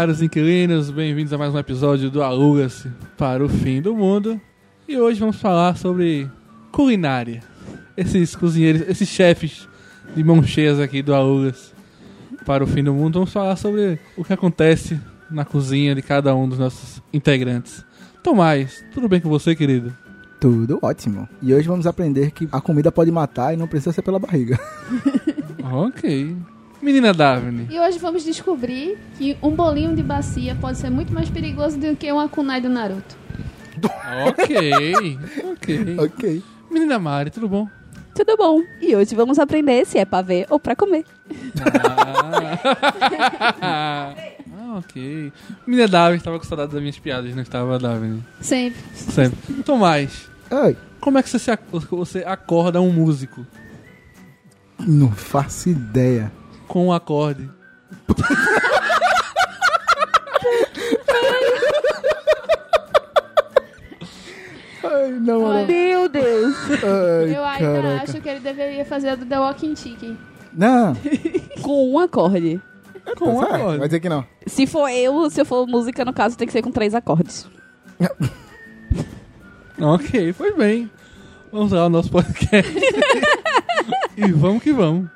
caros inquilinos, bem-vindos a mais um episódio do Aluga-se para o Fim do Mundo. E hoje vamos falar sobre culinária. Esses cozinheiros, esses chefes de mão cheias aqui do Alugas para o Fim do Mundo, vamos falar sobre o que acontece na cozinha de cada um dos nossos integrantes. Tomás, tudo bem com você, querido? Tudo ótimo. E hoje vamos aprender que a comida pode matar e não precisa ser pela barriga. ok. Menina Daphne. E hoje vamos descobrir que um bolinho de bacia pode ser muito mais perigoso do que uma kunai do Naruto. Ok, ok. ok. Menina Mari, tudo bom? Tudo bom? E hoje vamos aprender se é pra ver ou pra comer. Ah, ah ok. Menina Daphne estava com saudade das minhas piadas, não estava, Daphne? Sempre. Sempre. Tomás, Oi. como é que você, se ac- você acorda um músico Não faço ideia. Com um acorde? Ai, não, não. Meu Deus! Ai, Eu ainda caraca. acho que ele deveria fazer a do The Walking Chicken. Não. com um acorde. Com um Tá certo, acorde. Vai dizer que não. Se for eu, se eu for música, no caso, tem que ser com três acordes. Ok, foi bem. Vamos lá ao nosso podcast. e vamos que vamos.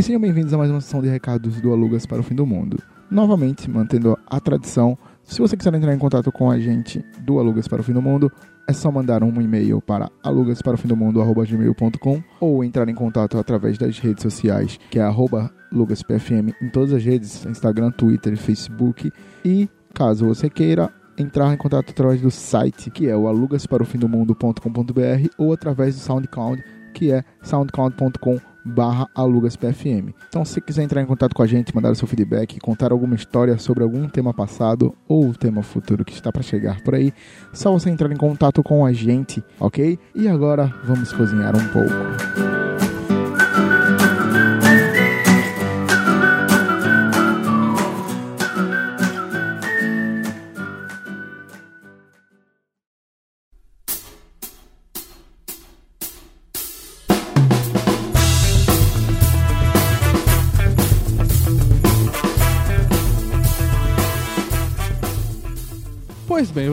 E sejam bem-vindos a mais uma sessão de recados do Alugas para o Fim do Mundo. Novamente, mantendo a tradição, se você quiser entrar em contato com a gente do Alugas para o Fim do Mundo, é só mandar um e-mail para alugasparofimdomundo.gmail.com ou entrar em contato através das redes sociais, que é arroba lugaspfm em todas as redes, Instagram, Twitter Facebook. E, caso você queira, entrar em contato através do site, que é o alugasparofimdomundo.com.br ou através do SoundCloud, que é soundcloud.com barra alugaspfm. Então, se quiser entrar em contato com a gente, mandar o seu feedback, contar alguma história sobre algum tema passado ou tema futuro que está para chegar por aí, só você entrar em contato com a gente, ok? E agora vamos cozinhar um pouco.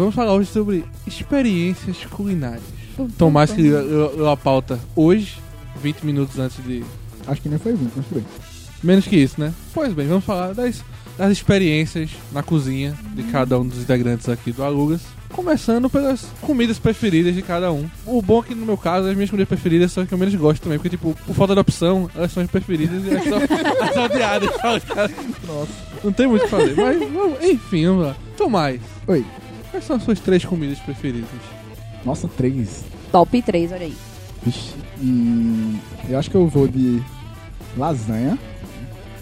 Vamos falar hoje sobre experiências culinárias. Tomás que leu a pauta hoje, 20 minutos antes de. Acho que nem foi 20, mas tudo bem. Menos que isso, né? Pois bem, vamos falar das, das experiências na cozinha de cada um dos integrantes aqui do Alugas. Começando pelas comidas preferidas de cada um. O bom é que no meu caso, as minhas comidas preferidas são as que eu menos gosto também, porque, tipo, por falta de opção, elas são as preferidas e elas são as odiadas. Nossa. Não tem muito o que fazer. Mas, vamos- enfim, vamos lá. Tomás, Oi. Quais são as suas três comidas preferidas? Nossa, três. Top 3, olha aí. Vixe. Hum, eu acho que eu vou de lasanha.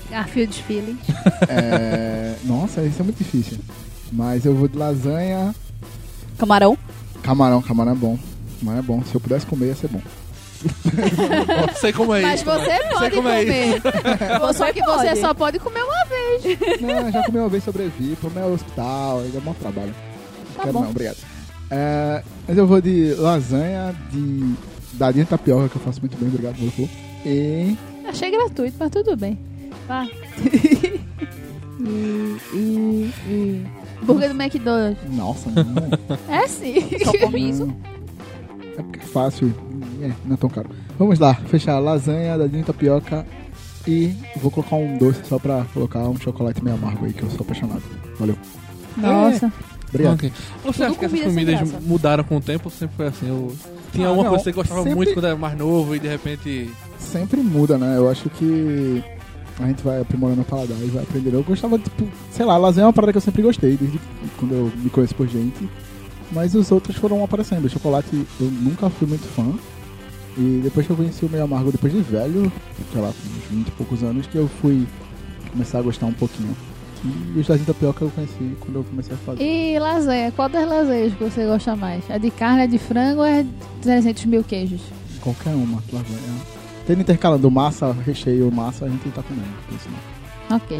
Garfield Feeling. É, Nossa, isso é muito difícil. Mas eu vou de lasanha. Camarão. Camarão, camarão é bom. Camarão é bom. Se eu pudesse comer, ia ser bom. Não sei como é Mas isso. Tomás. você pode como é comer. só que você só pode comer uma vez. Não, já comi uma vez, sobrevivi. Pro meu hospital, aí dá bom trabalho. Tá Quero bom. não, obrigado. É, mas eu vou de lasanha, de dadinha de tapioca, que eu faço muito bem, obrigado, meu povo. E. Achei gratuito, mas tudo bem. Vai. Burger do McDonald's. Nossa, não. É sim. Só come isso. É porque é fácil. É, não é tão caro. Vamos lá, fechar lasanha, dadinha de tapioca. E vou colocar um doce só pra colocar um chocolate meio amargo aí, que eu sou apaixonado. Valeu. Nossa. Obrigado. Ok. Você Tudo acha que essas comidas graça. mudaram com o tempo ou sempre foi assim? Eu... Tinha Ah, uma não, coisa que você gostava sempre- muito quando era mais novo e de repente. Sempre muda, né? Eu acho que a gente vai aprimorando o paladar e vai aprendendo. Eu gostava, tipo, sei lá, lasanha é uma parada que eu sempre gostei, desde quando eu me conheço por gente. Mas os outros foram aparecendo. O chocolate eu nunca fui muito fã. E depois que eu conheci o meio amargo, depois de velho, sei lá, com uns 20 e poucos anos, que eu fui começar a gostar um pouquinho. E os dadinhos de tapioca eu conheci quando eu comecei a fazer. E lasanha, qual das lasanhas que você gosta mais? É de carne, é de frango ou é de 300 mil queijos? Qualquer uma, lasanha. Tendo intercalando massa, recheio, massa, a gente tá comendo. Isso não. Ok.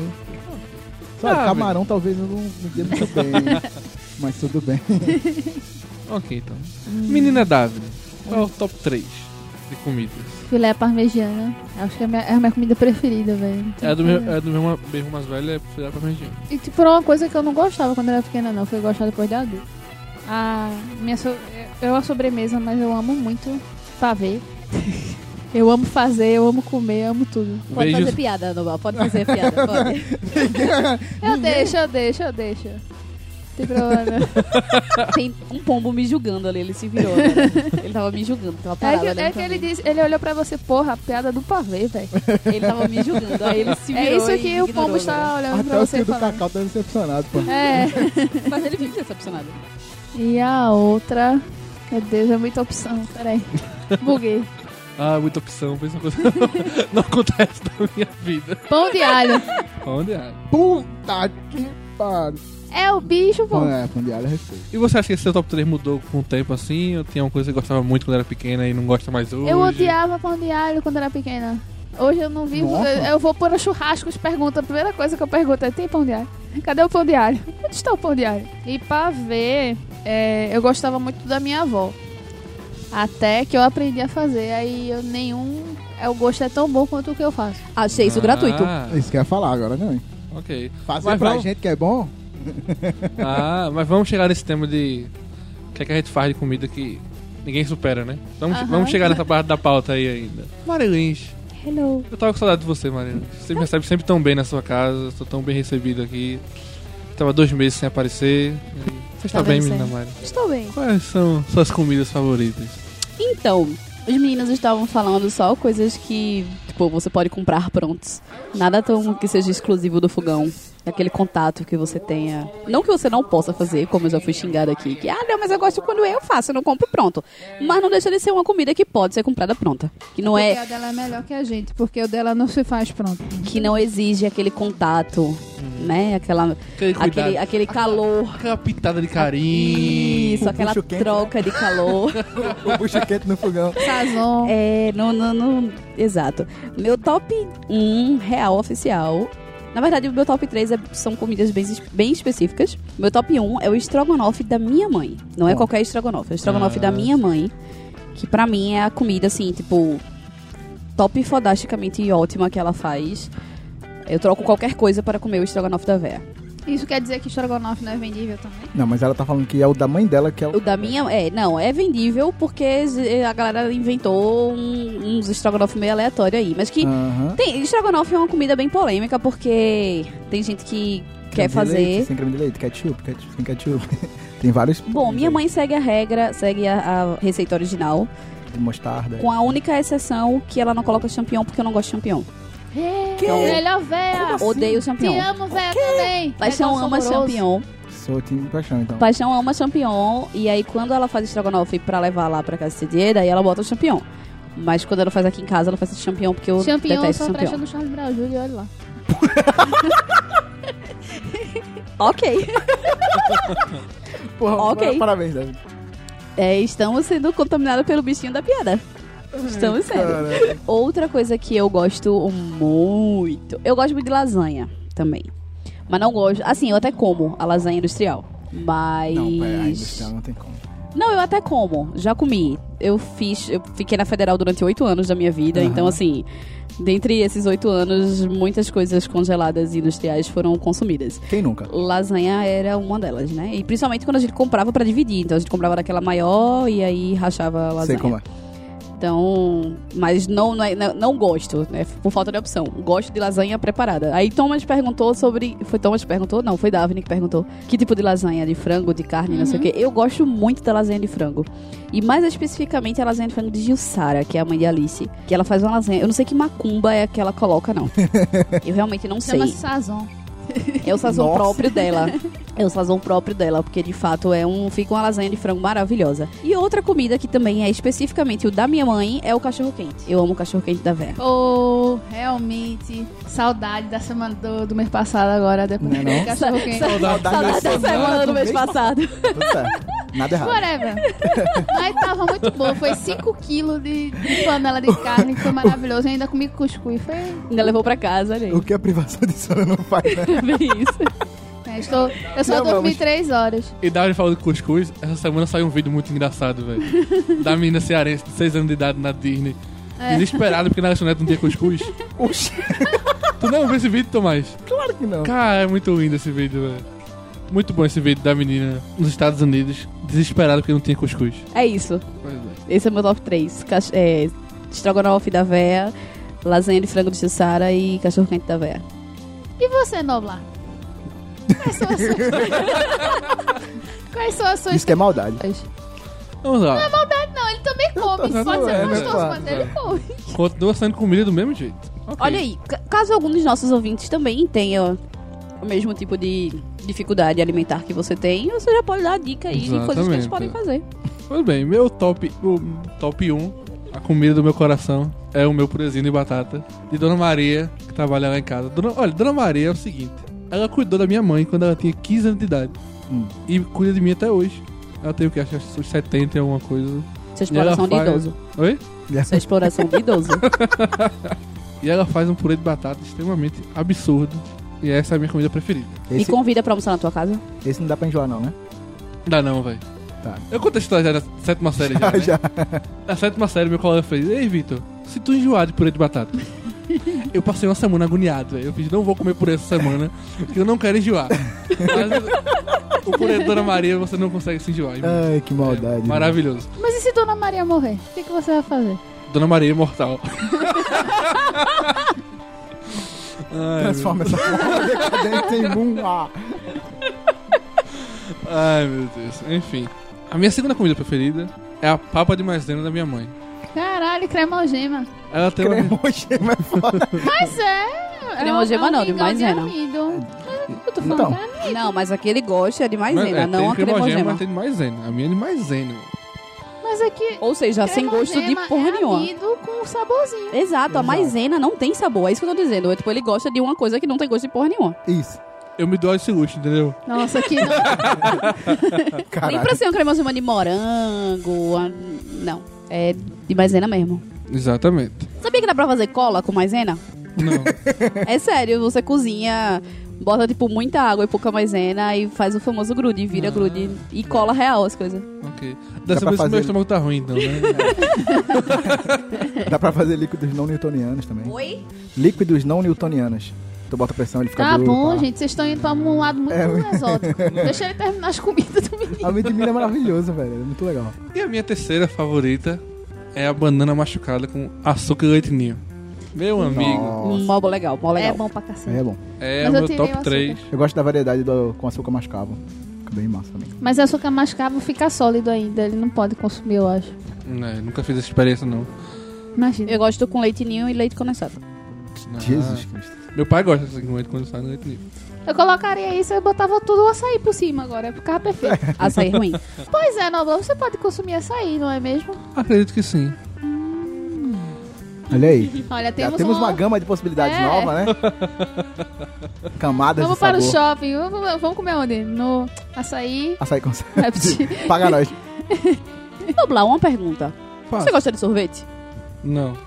Sabe, Ah, camarão talvez eu não me dê muito bem. Mas tudo bem. Ok, então. Menina Daphne, qual é o top 3 de comidas? Filé parmegiana. Acho que é a minha, é a minha comida preferida, velho. É do meu, é do meu berro mais velho, é filé parmegiana. E tipo, era uma coisa que eu não gostava quando era pequena, não. Foi gostar depois de adulto. A minha so... Eu a sobremesa, mas eu amo muito pavê. eu amo fazer, eu amo comer, eu amo tudo. Pode Beijos. fazer piada, Nobel. Pode fazer piada. Pode. Eu deixo, eu deixo, eu deixo. Tem problema. não. Tem um pombo me julgando ali. Ele se virou. né? Ele tava me julgando. Tava É parado que, olhando é que ele disse, ele olhou pra você, porra, a piada do pavê, velho. Ele tava me julgando. Aí ele se virou. É isso que o pombo está olhando Até pra o você tio do falando. Cacau tá decepcionado, pô. É. Mas ele vive decepcionado. E a outra. Meu Deus, é muita opção. Peraí. Buguei. Ah, muita opção, pensa uma coisa não acontece na minha vida. Pão de alho. Onde é? Puta que pariu. É o bicho, pô. É, pão de alho é respeito. E você acha que esse seu top 3 mudou com o tempo assim? Ou tinha uma coisa que você gostava muito quando era pequena e não gosta mais hoje? Eu odiava pão de alho quando era pequena. Hoje eu não vivo. Nossa. Eu, eu vou para churrascos, pergunta. A primeira coisa que eu pergunto é: tem pão de alho? Cadê o pão de alho? Onde está o pão de alho? E pra ver, é, eu gostava muito da minha avó. Até que eu aprendi a fazer. Aí eu nenhum. É, o gosto é tão bom quanto o que eu faço. Achei isso Ah, gratuito. Isso que eu ia falar agora, não. Ok. Fazer Mas pra vamos- gente que é bom? Ah, mas vamos chegar nesse tema de. O que é que a gente faz de comida que ninguém supera, né? Vamos, Aham. vamos chegar nessa parte da pauta aí ainda. Marilins, Hello. eu tava com saudade de você, Marilins. Você me recebe sempre tão bem na sua casa, sou tão bem recebido aqui. Tava dois meses sem aparecer. e Você está Tá bem, bem, menina. Mari? Estou bem. Quais são suas comidas favoritas? Então, os meninos estavam falando só coisas que, tipo, você pode comprar prontos. Nada tão que seja exclusivo do fogão. Aquele contato que você tenha. Não que você não possa fazer, como eu já fui xingada aqui. Que, ah, não, mas eu gosto quando eu faço, eu não compro pronto. Mas não deixa de ser uma comida que pode ser comprada pronta. Que não Porque é. a dela é melhor que a gente, porque o dela não se faz pronto. Que não exige aquele contato, né? Aquela, Aquele aquele, aquele calor. Aquela pitada de carinho. Isso, o aquela troca de calor. O bucho quente no fogão. Sazon. É, no, no, no- Exato. Meu top 1 real oficial. Na verdade, o meu top 3 é- são comidas bem, bem específicas. Meu top 1 é o estrogonofe da minha mãe. Não é qualquer estrogonofe, é o estrogonofe Ah. da minha mãe. Que pra mim é a comida, assim, tipo, top fodasticamente ótima que ela faz. Eu troco qualquer coisa para comer o estrogonofe da véia. Isso quer dizer que estrogonofe não é vendível também? Não, mas ela tá falando que é o da mãe dela que é o. O da minha, é, não, é vendível porque a galera inventou um- uns estrogonofe meio aleatório aí. Mas que Aham. Tem, estrogonofe é uma comida bem polêmica porque tem gente que quer Creme de fazer. leite, sem creme de leite, ketchup, ketchup, sem ketchup. Tem vários. Bom, minha mãe segue a regra, segue a, a receita original, De mostarda. com a única exceção que ela não coloca champignon porque eu não gosto de champignon. Que? Melhor véia! Odeio Te champignon. amo, véia, também! Paixão ama champignon. Sou time de paixão, então. Paixão ama champignon. E aí, quando ela faz estrogonofe pra levar lá pra casa de Cedieira, aí ela bota o champignon. Mas quando ela faz aqui em casa, ela faz champignon porque eu Champignon detesto só presta champignon. no Charles Brown Jr., olha lá. Ok. Porra, Ok. parabéns, David. É, estamos sendo contaminados pelo bichinho da piada. Estamos. Caralho. Outra coisa que eu gosto muito. Eu gosto muito de lasanha também. Mas não gosto. Assim, eu até como a lasanha industrial. Mas. Não, pera, a industrial não tem como. Não, eu até como. Já comi. Eu fiz. Eu fiquei na federal durante oito anos da minha vida. Aham. Então, assim. Dentre esses oito anos, muitas coisas congeladas e industriais foram consumidas. Quem nunca? Lasanha era uma delas, né? E principalmente quando a gente comprava pra dividir. Então a gente comprava daquela maior e aí rachava a lasanha. Sei como é. Então, mas não, não, é- não, não gosto, né? Por falta de opção. Gosto de lasanha preparada. Aí Thomas perguntou sobre. Foi Thomas que perguntou? Não, foi Daphne que perguntou. Que tipo de lasanha? De frango, de carne, não sei o quê. Eu gosto muito da lasanha de frango. E mais especificamente a lasanha de frango de Gilsara, que é a mãe de Alice. Que ela faz uma lasanha. Eu não sei que macumba é que ela coloca, não. Eu realmente não sei. Chama-se Sazon. É o sazon Nossa. próprio dela. É o sazon próprio dela, porque de fato é um, fica uma lasanha de frango maravilhosa. E outra comida que também é especificamente o da minha mãe é o cachorro quente. Eu amo o cachorro quente da Vera. Oh, realmente, saudade da semana do, do mês passado agora, depois Não é não? do cachorro quente. Saudade. Saudade da semana do mês passado. Nada errado. Whatever. Mas tava muito bom. Foi 5 quilos de, de panela de carne, que foi maravilhoso. Eu ainda comi cuscuz. Foi Ainda levou pra casa, aí. O que a privação de sono não faz, né? Bem isso. É, estou, eu só Não, dormi vamos. três horas. E Davi falou de cuscuz, essa semana saiu um vídeo muito engraçado, velho. da menina cearense de 6 anos de idade na Disney. É. Desesperada porque na lanchonete não tinha cuscuz. Oxi, Tu não viu esse vídeo, Tomás? claro que não. Cara, é muito lindo esse vídeo, velho. Muito bom esse vídeo da menina nos Estados Unidos, desesperada porque não tinha cuscuz. É isso. Pois é. Esse é o meu top 3. Cach é, estrogonofe da véia, lasanha de frango de Jussara e cachorro quente da véia. E você, Noblar? Quais são as suas... Quais são as suas... Isso que é maldade. Vamos lá. Maldade não, ele também come. Não, Pode não, ser é, gostoso, né? mas ele come. Continua sendo comida do mesmo jeito. Ok. Olha aí, ca- caso algum dos nossos ouvintes também tenha o mesmo tipo de dificuldade alimentar que você tem, você já pode dar a dica aí de coisas que eles Exatamente. podem fazer. Pois bem, meu top, o top 1, a comida do meu coração, é o meu purezinho de batata. De Dona Maria, que trabalha lá em casa. Dona- olha, Dona Maria é o seguinte: ela cuidou da minha mãe quando ela tinha 15 anos de idade. Hum. E cuida de mim até hoje. Ela tem o que? Acho que uns 70 e alguma coisa. Isso é exploração E de faz- idoso. Oi? Isso é exploração de idoso. E ela faz um purê de batata extremamente absurdo. E essa é a minha comida preferida. Esse, convida pra almoçar na tua casa. esse não dá pra enjoar, não, né? Não dá não, velho. Tá. Eu contei a história já da sétima série já, né? Já. Na sétima série, meu colega fez: Ei, Vitor, se tu enjoar de purê de batata. Eu passei uma semana agoniado, velho. Eu fiz: Não vou comer purê essa semana, porque eu não quero enjoar. Mas o purê de Dona Maria você não consegue se enjoar. Ai, que maldade. É, maravilhoso. Mas e se Dona Maria morrer? O que, que você vai fazer? Dona Maria imortal. Ai, Transforma essa porra decadente em. Ah. Ai, meu Deus. Enfim. A minha segunda comida preferida é a papa de maisena da minha mãe. Caralho, cremogema. Ela tem uma... Cremogema é foda. Mas é. Cremogema é um- não, é um de maisena. amido. Eu tô falando Então. que é amido. Não, mas aquele gosto é de Mas, maisena, é, não tem a cremogema, cremogema. mas tem de maisena. A minha é de maisena. Mas é que. Ou seja, sem gosto de cremogema porra é nenhuma. amido com saborzinho. Exato, a Exato. maisena não tem sabor, é isso que eu tô dizendo. É, tipo, ele gosta de uma coisa que não tem gosto de porra nenhuma. Isso. Eu me dou esse luxo, entendeu? Nossa, que não. Nem pra ser um cremogema de morango, a- não. É de maisena mesmo. Exatamente. Sabia que dá pra fazer cola com maisena? Não. É sério, você cozinha, bota tipo muita água e pouca maisena e faz o famoso grude, vira Ah. grude e cola real as coisas. ok. Dessa vez fazer- meu estômago tá ruim, então, né? Dá pra fazer líquidos não newtonianos também. Oi? Líquidos não newtonianos. Tu bota pressão, ele fica Tá duro. bom, pá. gente. Vocês estão indo pra um lado muito É, exótico. Deixa ele terminar as comidas do menino. A mente de milho é maravilhoso, velho. É muito legal. E a minha terceira favorita é a banana machucada com açúcar e leite ninho. Meu amigo. Um mó legal, mó legal. É bom pra cacete. É bom. é Mas o eu meu tirei top o açúcar. 3. Eu gosto da variedade do, com açúcar mascavo. Fica bem massa também. Mas açúcar mascavo fica sólido ainda. Ele não pode consumir, eu acho. É, nunca fiz essa experiência, não. Imagina. Eu gosto com leite ninho e leite condensado. Ah, Jesus Cristo. Meu pai gosta assim, com leite condensado e leite ninho. Eu colocaria isso e eu botava tudo o açaí por cima agora. Ficava perfeito. Açaí ruim. pois é, Nobla, você pode consumir açaí, não é mesmo? Acredito que sim. Olha aí. Olha, Já temos, temos um... uma gama de possibilidades É. nova, né? Camadas Vamos de para o shopping. Vamos, vamos comer onde? No açaí. Açaí com. Paga nós. Noblar, uma pergunta. Fácil. Você gosta de sorvete? Não.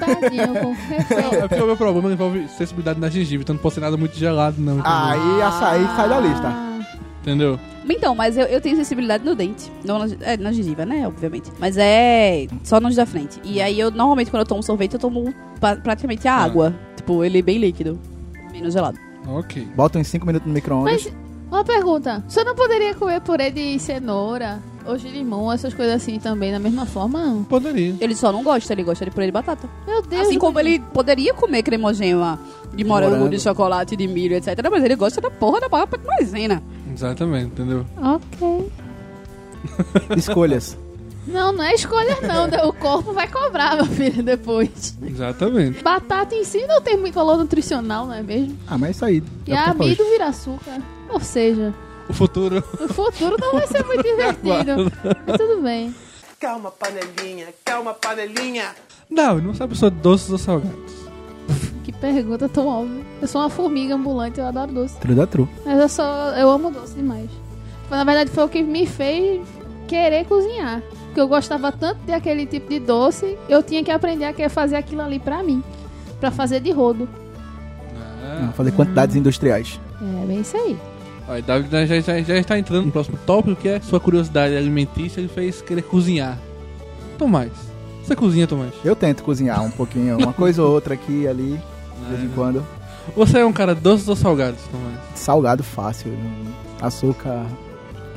Tadinho, com é porque o meu problema envolve sensibilidade na gengiva, então não pode ser nada muito gelado, não. Entendeu? Aí açaí sai da lista. Entendeu? Então, mas eu, eu tenho sensibilidade no dente. Não na, é, na gengiva, né? Obviamente. Mas é só nos da frente. E aí eu, normalmente, quando eu tomo sorvete, eu tomo pa- praticamente a Ah. água. Tipo, ele é bem líquido. Menos gelado. Ok. Bota uns 5 minutos no micro-ondas. Mas, uma pergunta. Você não poderia comer purê de cenoura ou de limão, essas coisas assim também, da mesma forma? Não? Poderia. Ele só não gosta, ele gosta de purê de batata. Meu Deus. assim como ele poderia comer cremogema de morango, morango. de chocolate, de milho, etc. Mas ele gosta da porra da papa de maisena. Exatamente, entendeu? Ok. Escolhas. Não, não é escolha não. o corpo vai cobrar, meu filho, depois. Exatamente. Batata em si não tem muito valor nutricional, não é mesmo? Ah, mas isso aí. E é o pra amido vira açúcar. Ou seja, O futuro. o futuro não vai ser muito divertido. Mas tudo bem. Calma, panelinha, calma, panelinha. Não, não sabe se são doces ou salgados. Que pergunta tão óbvia. Eu sou uma formiga ambulante, eu adoro doce. True da true. Mas eu só. Eu amo doce demais. Na verdade, foi o que me fez querer cozinhar. Porque eu gostava tanto de aquele tipo de doce, eu tinha que aprender a que- fazer aquilo ali pra mim. Pra fazer de rodo. Não, fazer quantidades industriais. É bem isso aí. Olha, David já, já, já está entrando no próximo tópico, que é sua curiosidade alimentícia, ele fez querer cozinhar. Tomás, você cozinha, Tomás? Eu tento cozinhar um pouquinho, uma coisa ou outra aqui e ali, de vez em quando. Você é um cara doces ou salgados, Tomás? Salgado fácil, açúcar.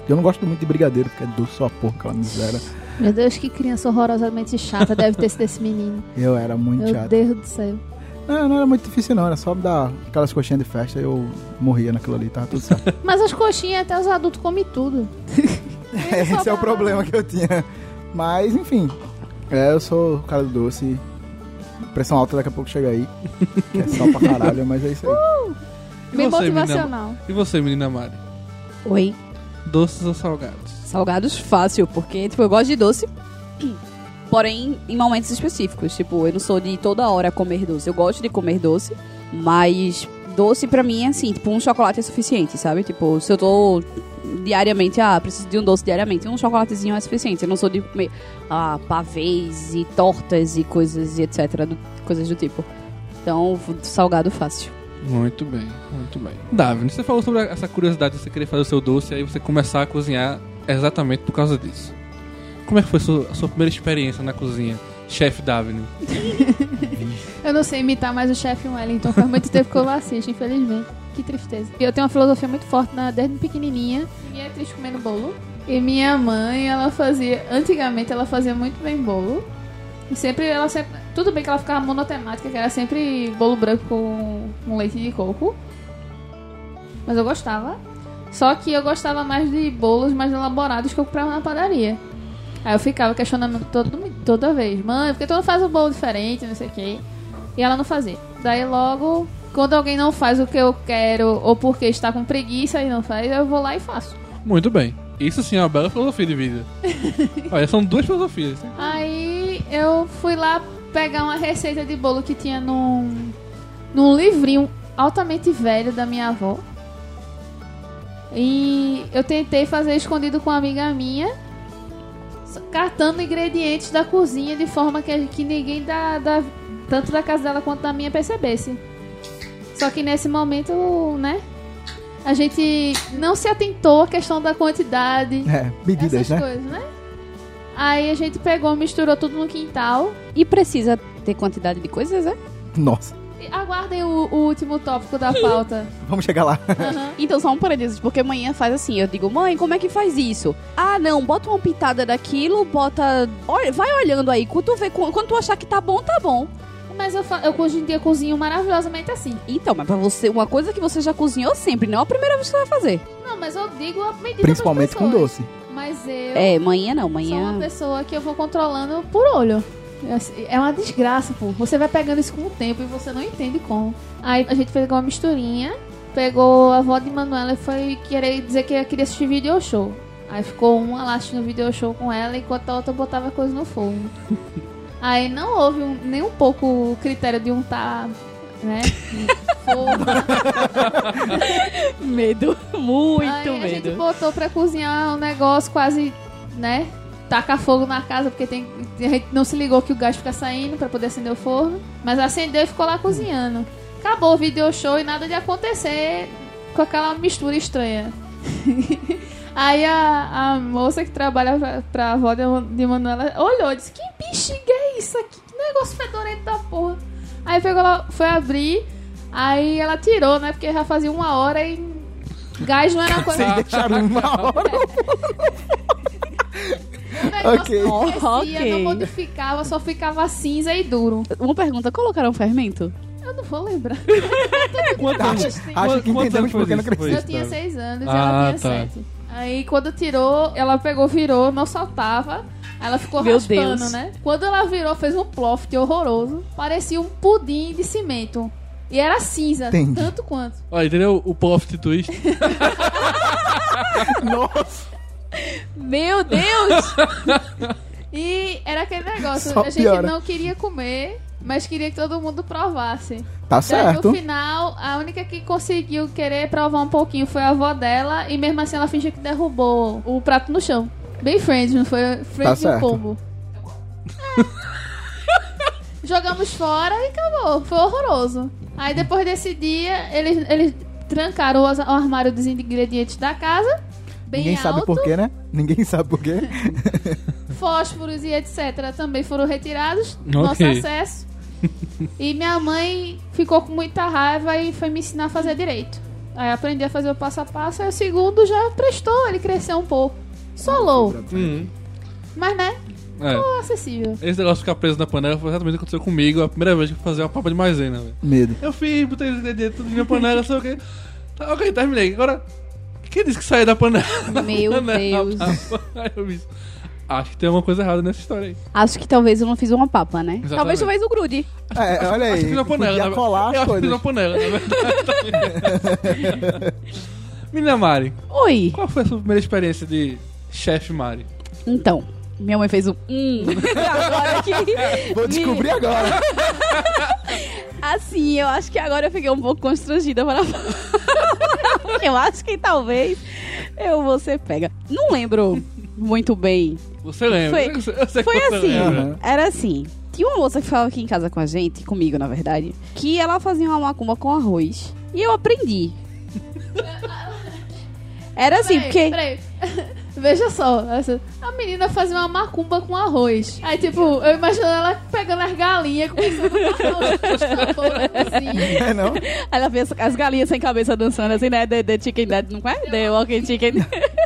Eu não gosto muito de brigadeiro, porque é doce só porra, aquela miséria. Meu Deus, que criança horrorosamente chata deve ter sido esse menino. Eu era muito Meu chato. Deus do céu. Não, não era muito difícil não, era só me dar aquelas coxinhas de festa e eu morria naquilo ali, tava tudo certo. Mas as coxinhas, até os adultos comem tudo. Esse é o problema que eu tinha. Mas, enfim, é, eu sou o cara do doce. Pressão alta daqui a pouco chega aí. Que é só pra caralho, mas é isso aí. E Bem você, menina, motivacional. e você, menina Mari? Oi. Doces ou salgados? Salgados fácil, porque tipo, eu gosto de doce. Porém, em momentos específicos. Tipo, eu não sou de toda hora comer doce. Eu gosto de comer doce, mas doce pra mim é assim, tipo, um chocolate é suficiente, sabe? Tipo, se eu tô diariamente, ah, preciso de um doce diariamente, um chocolatezinho é suficiente. Eu não sou de comer ah, pavês e tortas e coisas e etc, do- coisas do tipo. Então, salgado fácil. Muito bem, muito bem. Davi, você falou sobre essa curiosidade de você querer fazer o seu doce e aí você começar a cozinhar exatamente por causa disso. Como é que foi a sua, a sua primeira experiência na cozinha, chefe Davine? Eu não sei imitar mais o chefe Wellington. Faz muito tempo que eu não assisto, infelizmente. Que tristeza. Eu tenho uma filosofia muito forte na, desde pequenininha. E é triste comendo bolo. E minha mãe, ela fazia... Antigamente, ela fazia muito bem bolo. E sempre, ela sempre... Tudo bem que ela ficava monotemática, que era sempre bolo branco com, com leite de coco. Mas eu gostava. Só que eu gostava mais de bolos mais elaborados que eu comprava na padaria. Aí eu ficava questionando todo, toda vez, mãe, por que tu não faz um bolo diferente, não sei o quê? E ela não fazia. Daí logo, quando alguém não faz o que eu quero, ou porque está com preguiça e não faz, eu vou lá e faço. Muito bem. Isso sim é uma bela filosofia de vida. Olha, são duas filosofias. Aí eu fui lá pegar uma receita de bolo que tinha num, num livrinho altamente velho da minha avó. E eu tentei fazer escondido com uma amiga minha, catando ingredientes da cozinha de forma que, que ninguém da, da- tanto da casa dela quanto da minha percebesse. Só que nesse momento, né? A gente não se atentou à questão da quantidade É, medidas, essas né? coisas, né? Aí a gente pegou, misturou tudo no quintal. E precisa ter quantidade de coisas, é? Nossa, aguardem o, o último tópico da pauta. vamos chegar lá. Aham. Então só um parênteses, porque amanhã faz assim, eu digo, mãe, como é que faz isso? Ah, não, bota uma pitada daquilo, bota. Olha, vai olhando aí, quando tu, vê, quando tu achar que tá bom, tá bom. Mas eu, eu hoje em dia cozinho maravilhosamente assim. Então, mas pra você, uma coisa que você já cozinhou sempre, não é a primeira vez que você vai fazer. Não, mas eu digo a medida Principalmente com doce. Mas eu É, manhã sou não, uma manhã. pessoa que eu vou controlando por olho. É assim, É uma desgraça, pô. Você vai pegando isso com o tempo e você não entende como. Aí a gente pegou uma misturinha, pegou a avó de Manuela e foi querer dizer que queria assistir video show. Aí ficou uma lá assistindo video show com ela, enquanto a outra botava coisa no fogo. Aí não houve um- nem um pouco o critério de untar, né? Fogo. Medo, muito Aí a gente medo. botou pra cozinhar um negócio quase, né? Tacar fogo na casa, porque tem, a gente não se ligou que o gás fica saindo pra poder acender o forno. Mas acendeu e ficou lá cozinhando. Acabou o video show e nada de acontecer com aquela mistura estranha. Aí a, a moça que trabalha pra, pra avó de, de Manuela olhou e disse: Que bexiga é isso aqui? Que negócio fedorento da porra. Aí pegou ela, foi abrir, aí ela tirou, né? Porque já fazia uma hora e gás não era coisa. Vocês deixaram uma hora. Ok. não crescia, Ok. não modificava, só ficava cinza e duro. Uma pergunta, colocaram fermento? Eu não vou lembrar. Quantos Acho, anos? acho que entendemos porque não cresceu. Eu tinha seis anos e Ah, ela tinha tá. sete. Aí quando tirou, ela pegou, virou, não saltava. Ela ficou Meu raspando, Deus. né? Quando ela virou, fez um ploft horroroso. Parecia um pudim de cimento. E era cinza, Entendi. tanto quanto. Olha, entendeu o profit twist? Nossa, Meu Deus! E era aquele negócio, Só a gente piora. não queria comer, mas queria que todo mundo provasse. tá Daí, certo. no final, a única que conseguiu querer provar um pouquinho foi a avó dela, e mesmo assim ela fingiu que derrubou o prato no chão. Bem friends, não foi Tá friends no certo. pombo. É. Jogamos fora e acabou. Foi horroroso. Aí depois desse dia, eles, eles trancaram o armário dos ingredientes da casa. Bem Ninguém alto. sabe por quê, né? Ninguém sabe por quê. fósforos e etc. também foram retirados do Ok. nosso acesso. e minha mãe ficou com muita raiva e foi me ensinar a fazer direito. Aí aprendi a fazer o passo a passo, aí o segundo já prestou, ele cresceu um pouco. Solou, Hum, mas né, é. acessível. Esse negócio de ficar preso na panela foi exatamente o que aconteceu comigo a primeira vez que eu fazer uma papa de maisena, velho. Medo. Eu fiz, botei os ingredientes tudo na minha panela, sei o quê. Tá, ok, terminei. Agora, quem disse que saía da panela? Meu Panela, Deus. Aí. Acho que tem alguma coisa errada nessa história aí. Acho que talvez eu não fiz uma papa, né? Exatamente. Talvez tu fez o grude. É, olha Acho que aí. fiz uma panela. Podia na- colar eu acho que fiz uma panela, na verdade. Menina Mari, Oi. qual foi a sua primeira experiência de chefe Mari? Então, minha mãe fez um. Hum. agora que. Vou descobrir agora. Assim, eu acho que agora eu fiquei um pouco constrangida para Eu acho que talvez eu vou ser pega. Não lembro muito bem. Você lembra? Foi- que Foi você assim, lembra. Era assim. Tinha uma moça que ficava aqui em casa com a gente, comigo na verdade, que ela fazia uma macumba com arroz. E eu aprendi. Era assim, Peraí, porque. peraí. Veja só, essa- a menina fazia uma macumba com arroz. Aí, tipo, eu imagino ela pegando as galinhas, começando a assim. É, não? Ela fez as galinhas sem cabeça dançando assim, né? The, the Chicken Dead, não é? The Walking Chicken.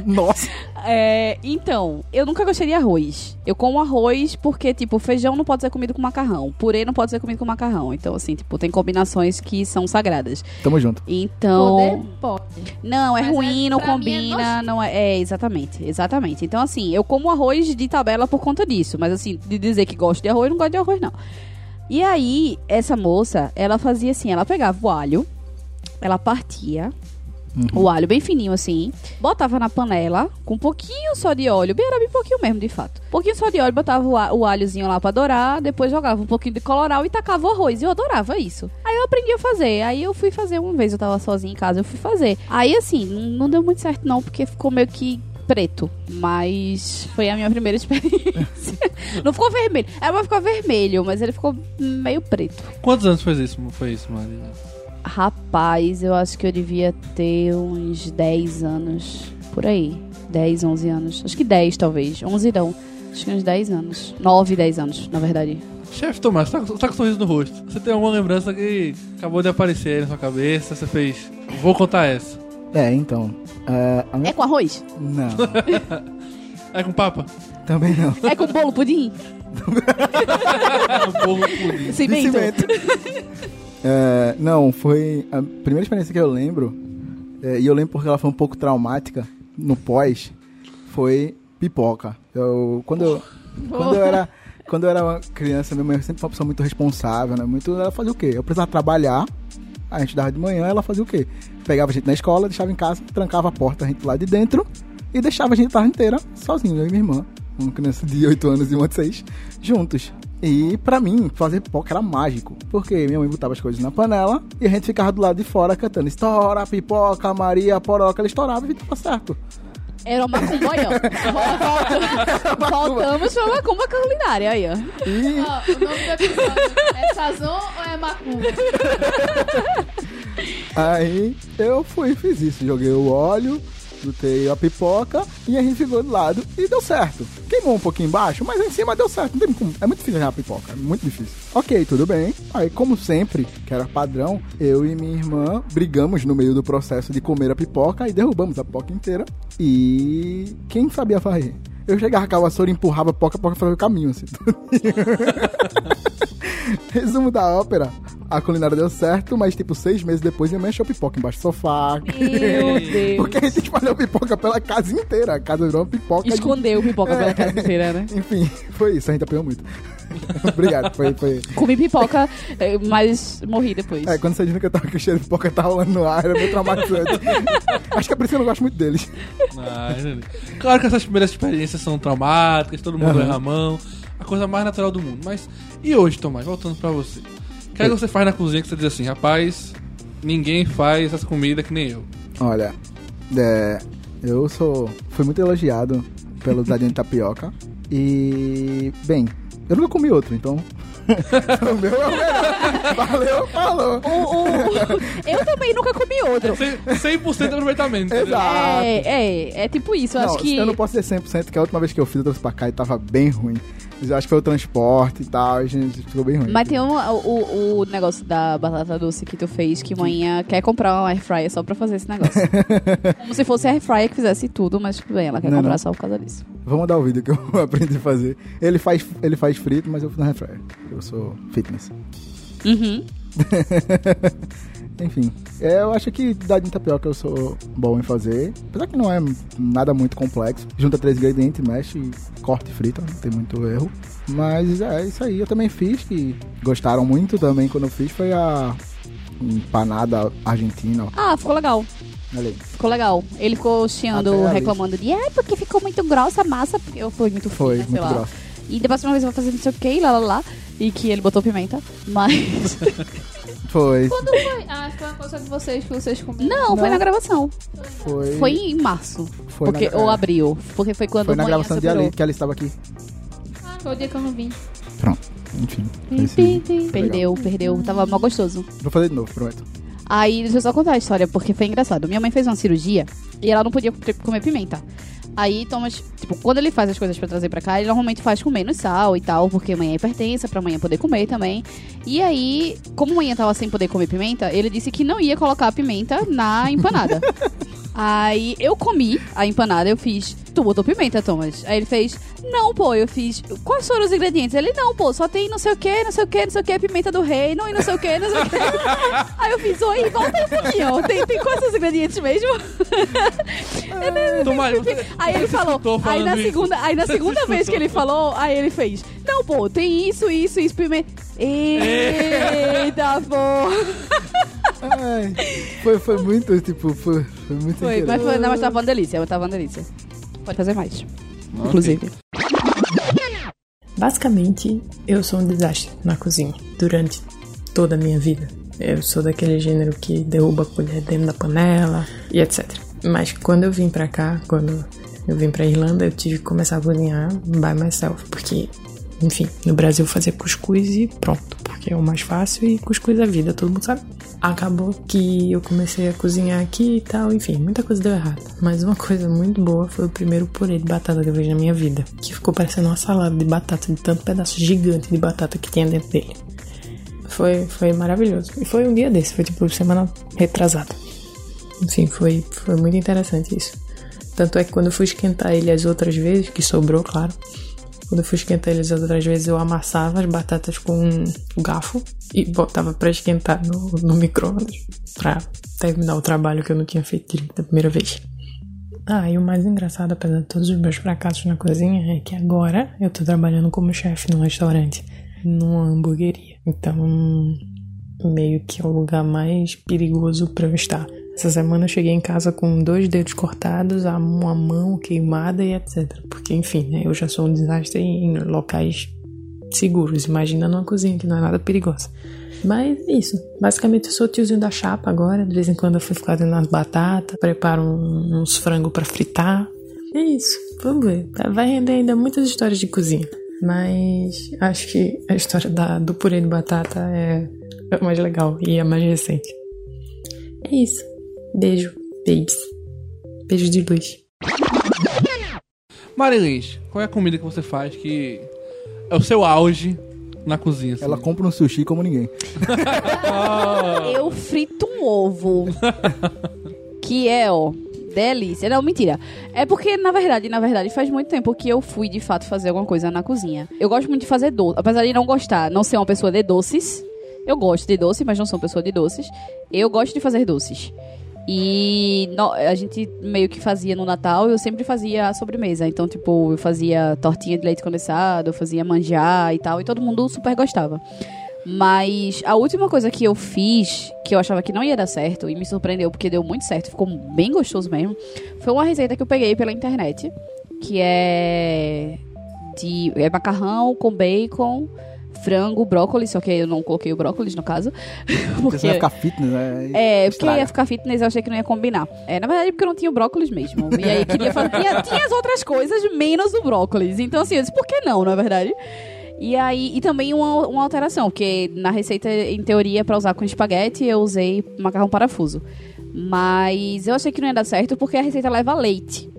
Nossa. É, então, eu nunca gostei de arroz. Eu como arroz porque, tipo, feijão não pode ser comido com macarrão. Purê não pode ser comido com macarrão. Então, assim, tipo, tem combinações que são sagradas. Tamo junto. Então. Poder pode. Não, é Mas ruim, é- não é combina, nojento. não é, é. Exatamente, exatamente. Então, assim, eu como arroz de tabela por conta disso. Mas, assim, de dizer que gosto de arroz, não gosto de arroz, não. E aí, essa moça, ela fazia assim: ela pegava o alho, ela partia. O alho bem fininho assim, botava na panela com um pouquinho só de óleo, bem, era bem pouquinho mesmo, de fato. Um pouquinho só de óleo, botava o, o alhozinho lá pra dourar, depois jogava um pouquinho de coloral e tacava o arroz. E eu adorava isso. Aí eu aprendi a fazer. Aí eu fui fazer uma vez, eu tava sozinha em casa, eu fui fazer. Aí assim, não, deu muito certo não, porque ficou meio que preto. Mas foi a minha primeira experiência. não ficou vermelho. Era pra ficar vermelho, mas ele ficou meio preto. Quantos anos foi isso, foi isso Mari? Rapaz, eu acho que eu devia ter uns 10 anos. Por aí. 10, 11 anos. Acho que 10, talvez. 11 não. Acho que uns 10 anos. 9, 10 anos, na verdade. Chefe Tomás, você tá, tá com um sorriso no rosto. Você tem alguma lembrança que acabou de aparecer aí na sua cabeça? Você fez. Vou contar essa. É, então. é, a minha... É com arroz? Não, É com papa? também não. É com bolo pudim? Um bolo pudim. Cimento? cimento. É, não, foi a primeira experiência que eu lembro, é, e eu lembro porque ela foi um pouco traumática no pós, foi pipoca. Eu, quando, eu, quando, eu era, quando eu era uma criança, minha mãe sempre foi uma pessoa muito responsável, né? Muito, ela fazia o quê? Eu precisava trabalhar, a gente dava de manhã, ela fazia o quê? Pegava a gente na escola, deixava em casa, trancava a porta, a gente lá de dentro, e deixava a gente a tarde inteira sozinho, eu e minha irmã. Uma criança de 8 anos e uma de 6, juntos. E pra mim, fazer pipoca era mágico. Porque minha mãe botava as coisas na panela e a gente ficava do lado de fora cantando Estoura, pipoca, Maria, poroca. Ela estourava e tava certo. Era uma macumba aí, ó. Volta- Voltamos pra macumba culinária aí, ó. E Ó, o nome do episódio é Sazon ou é Macumba? aí eu fui e fiz isso. Joguei o óleo, botei a pipoca e a gente ficou do lado e deu certo. Queimou um pouquinho embaixo, mas em cima deu certo. É muito difícil errar a pipoca, é muito difícil. Ok, tudo bem. Aí, como sempre, que era padrão, eu e minha irmã brigamos no meio do processo de comer a pipoca e derrubamos a pipoca inteira. E quem sabia fazer? Eu chegava com a vassoura empurrava a pipoca, a pipoca fazia o caminho, assim. Resumo da ópera. A culinária deu certo, mas tipo, seis meses depois minha mãe achou pipoca embaixo do sofá. Meu Deus. Porque a gente espalhou pipoca pela casa inteira. A casa virou uma pipoca. de- Escondeu pipoca pela casa inteira, né? Enfim, foi isso. A gente apanhou muito. Obrigado. Foi, foi. Comi pipoca, eh, mas morri depois. É, quando você disse que eu tava com o cheiro de pipoca tá rolando no ar, era meio traumatizante. Acho que é por isso que eu não gosto muito deles. Ah, entendi. claro que essas primeiras experiências são traumáticas, todo mundo Aham. erra a mão, a coisa mais natural do mundo. Mas e hoje, Tomás, voltando pra você? O que é que você faz na cozinha que você diz assim, rapaz, ninguém faz essa comida que nem eu? Olha, é, eu sou. Fui muito elogiado pelo dadinho de tapioca. E. Bem, eu nunca comi outro, então. o meu é o melhor. Valeu, falou. O- o- eu também nunca comi outro. 100% de aproveitamento. entendeu? Exato. É, é, é tipo isso. Eu Não, acho que. Eu não posso dizer 100%, que a última vez que eu fiz, eu trouxe pra cá e tava bem ruim. Mas eu acho que foi o transporte e tal, e gente, ficou bem ruim. Mas tem um, o, o negócio da batata doce que tu fez, que manhã quer comprar uma air fryer só pra fazer esse negócio. Como se fosse a air fryer que fizesse tudo, mas tudo bem, ela quer Não, comprar não. só por causa disso. Vamos dar o vídeo que eu aprendi a fazer. Ele faz, ele faz frito, mas eu fiz na airfryer. Eu sou fitness. Uhum. Enfim, eu acho que dadinho de tapioca eu sou bom em fazer. Apesar que não é nada muito complexo. Junta três ingredientes, mexe, corta e frita, não tem muito erro. Mas é isso aí, eu também fiz, que gostaram muito também quando eu fiz, foi a empanada argentina. Ah, ficou legal. Ficou legal. Ele ficou chiando, reclamando de, é, porque ficou muito grossa a massa, porque eu fui muito Foi, fina, sei muito lá. grossa. E da próxima vez eu vou fazer não sei o que, lá, lá, lá. E que ele botou pimenta. Mas. Foi, Quando foi? Ah, foi uma coisa de vocês que vocês comeram. não, foi Não. na gravação. foi. Foi em março. foi porque, na, ou é, abril. Porque foi quando Foi na manhã gravação de separou. Ali, que ela estava aqui. Ah, foi o dia que eu não vim. Pronto, enfim. Pim, pim. Perdeu, perdeu. Tava mal gostoso. Vou fazer de novo, prometo. Aí, deixa eu só contar a história, porque foi engraçado. Minha mãe fez uma cirurgia e ela não podia co- comer pimenta. Aí, Thomas, tipo, quando ele faz as coisas pra trazer pra cá, ele normalmente faz com menos sal e tal, porque amanhã é hipertensa, pra amanhã poder comer também. E aí, como amanhã tava sem poder comer pimenta, ele disse que não ia colocar a pimenta na empanada. aí, eu comi a empanada, eu fiz, tu botou pimenta, Thomas? Aí ele fez, não, pô, eu fiz, quais foram os ingredientes? Ele, não, pô, só tem não sei o que, não sei o que, não sei o que, pimenta do rei, não, e não sei o que, não sei o que. Aí eu fiz, oi, volta aí um pouquinho. Tem, tem quais são os ingredientes mesmo? Tomara, você- Aí ele falou, aí na isso? segunda, aí na segunda vez que ele falou, aí ele fez, não, pô, tem isso, isso, isso, pimenta. Eita, pô. Ai, foi, foi muito, tipo, foi, foi muito Foi, mas, foi, não, mas tava uma delícia, mas tava uma delícia. Pode fazer mais, inclusive. Basicamente, eu sou um desastre na cozinha durante toda a minha vida. Eu sou daquele gênero que derruba a colher dentro da panela e etc. Mas quando eu vim pra cá, quando eu vim pra Irlanda, eu tive que começar a cozinhar by myself, porque, enfim, no Brasil fazia cuscuz e pronto, porque é o mais fácil e cuscuz é vida, todo mundo sabe. Acabou que eu comecei a cozinhar aqui e tal, enfim, muita coisa deu errado. Mas uma coisa muito boa foi o primeiro purê de batata que eu fiz na minha vida, que ficou parecendo uma salada de batata, de tanto pedaço gigante de batata que tinha dentro dele. Foi, foi maravilhoso. E foi um dia desse, foi tipo semana retrasada. Enfim, foi, foi muito interessante isso. Tanto é que quando eu fui esquentar ele as outras vezes, que sobrou, claro. Quando eu fui esquentar ele as outras vezes, eu amassava as batatas com um garfo e botava pra esquentar no, no micro-ondas. Pra terminar o trabalho que eu não tinha feito direito da primeira vez. Ah, e o mais engraçado, apesar de todos os meus fracassos na cozinha, é que agora eu tô trabalhando como chefe num restaurante, numa hamburgueria. Então, meio que é o lugar mais perigoso pra eu estar. Essa semana eu cheguei em casa com dois dedos cortados, uma mão queimada e etc. Porque, enfim, né, eu já sou um desastre em locais seguros. Imagina numa cozinha que não é nada perigosa. Mas é isso. Basicamente eu sou o tiozinho da chapa agora. De vez em quando eu fui ficar fazendo as batatas, preparo um- uns frangos pra fritar. É isso. Vamos ver. Vai render ainda muitas histórias de cozinha. Mas acho que a história da- do purê de batata é a mais legal e a mais recente. É isso. Beijo. Beijos. Beijo de luz. Marilis, qual é a comida que você faz que é o seu auge na cozinha? assim? Ela compra um sushi como ninguém. Eu frito um ovo. que é, ó, delícia. Não, mentira. É porque, na verdade, na verdade, faz muito tempo que eu fui, de fato, fazer alguma coisa na cozinha. Eu gosto muito de fazer doce. Apesar de não gostar, não ser uma pessoa de doces. Eu gosto de doce, mas não sou uma pessoa de doces. Eu gosto de fazer doces. E no- a gente meio que fazia no Natal, eu sempre fazia a sobremesa. Então, tipo, eu fazia tortinha de leite condensado, eu fazia manjar e tal, e todo mundo super gostava. Mas a última coisa que eu fiz, que eu achava que não ia dar certo, e me surpreendeu porque deu muito certo, ficou bem gostoso mesmo, foi uma receita que eu peguei pela internet, que é de é macarrão com bacon, frango, brócolis, só que eu não coloquei o brócolis no caso. Porque você vai ficar fitness, né? É, porque ia ficar fitness, eu achei que não ia combinar. É, na verdade, porque eu não tinha o brócolis mesmo. E aí queria fazer. Tinha, tinha as outras coisas, menos o brócolis. Então, assim, eu disse, por que não, na verdade? E aí, e também uma, uma alteração, porque na receita, em teoria, pra usar com espaguete, eu usei macarrão parafuso. Mas eu achei que não ia dar certo porque a receita leva leite.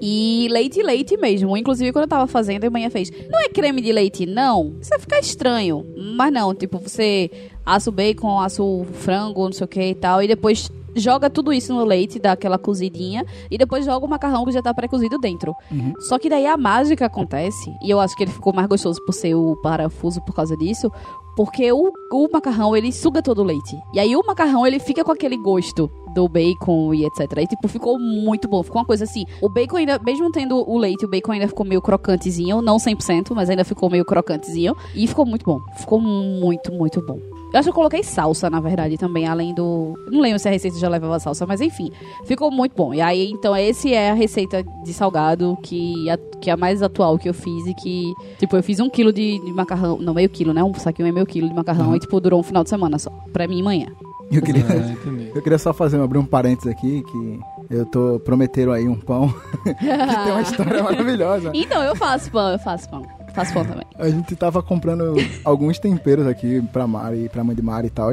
E leite, leite mesmo. Inclusive, quando eu tava fazendo, a manhã fez: Não é creme de leite, não? Isso vai ficar estranho. Mas não, tipo, você assa o bacon, assa o frango, não sei o que e tal, e depois joga tudo isso no leite, dá aquela cozidinha, e depois joga o macarrão que já tá pré-cozido dentro. Só que daí a mágica acontece, e eu acho que ele ficou mais gostoso por ser o parafuso por causa disso, porque o, o macarrão, ele suga todo o leite. E aí o macarrão, ele fica com aquele gosto do bacon e etc. E, tipo, ficou muito bom. Ficou uma coisa assim. O bacon ainda, mesmo tendo o leite, o bacon ainda ficou meio crocantezinho. Não 100%, mas ainda ficou meio crocantezinho. E ficou muito bom. Ficou muito, muito bom. Eu acho que eu coloquei salsa, na verdade, também, além do. Não lembro se a receita já levava salsa, mas enfim. Ficou muito bom. E aí, então, esse é a receita de salgado que, a, que é a mais atual que eu fiz e que, tipo, eu fiz um quilo de, de macarrão. Não, meio quilo, né? Um saquinho é meio quilo de macarrão e, tipo, durou um final de semana só. Pra mim e manhã. Eu queria, Ah, eu queria só fazer, abrir um parênteses aqui, que eu tô prometeram aí um pão que tem uma história maravilhosa. Então, eu faço pão, eu faço pão. Faço pão também. A gente tava comprando alguns temperos aqui pra Mari, pra mãe de Mari e tal.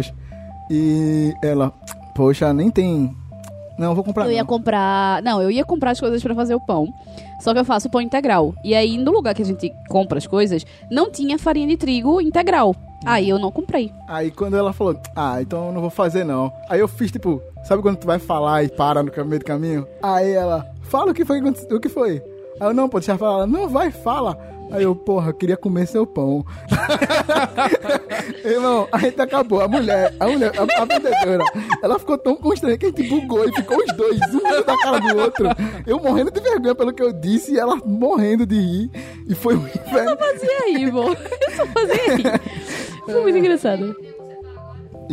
E ela, poxa, nem tem. Não, vou comprar. Eu ia não. comprar. Não, eu ia comprar as coisas pra fazer o pão. Só que eu faço pão integral. E aí, no lugar que a gente compra as coisas, não tinha farinha de trigo integral. Aí eu não comprei. Aí quando ela falou, ah, então eu não vou fazer não. Aí eu fiz tipo, sabe quando tu vai falar e para no meio do caminho? Aí ela, fala o que foi, o que foi. Aí eu, não, pô, deixa ela falar. Ela, não, vai, fala. Aí eu, porra, eu queria comer seu pão. Irmão, a gente acabou. A mulher, a mulher, a, a vendedora, ela ficou tão constrangida que a gente bugou e ficou os dois, um olhando na cara do outro. Eu morrendo de vergonha pelo que eu disse e ela morrendo de rir. E foi um inferno. Fazia rir, bom. Eu só fazia rir. Foi muito engraçado.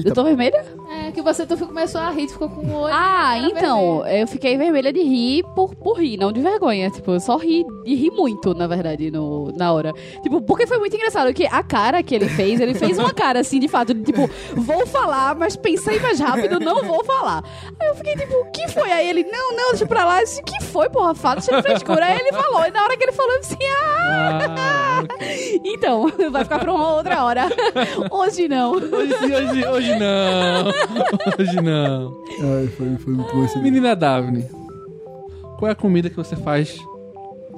Eu tô vermelha? É que você tu começou a rir, tu ficou com o olho. Ah, então, vermelho. eu fiquei vermelha de rir por, por rir, não de vergonha. Tipo, eu só ri e ri muito, na verdade, no, na hora. Tipo, porque foi muito engraçado que a cara que ele fez, ele fez uma cara assim, de fato, de tipo, vou falar, mas pensei mais rápido, não vou falar. Aí eu fiquei tipo, o que foi? Aí ele, não, não, deixa pra lá. Eu disse, o que foi, porra? Fala, deixa de frescura. Aí ele falou, e na hora que ele falou, eu disse, ah, Ah, ok. então, vai ficar pra uma outra hora. Hoje não. Hoje, sim, hoje, hoje não. Hoje não. Ai, foi, foi muito bom esse vídeo. Menina Daphne, qual é a comida que você faz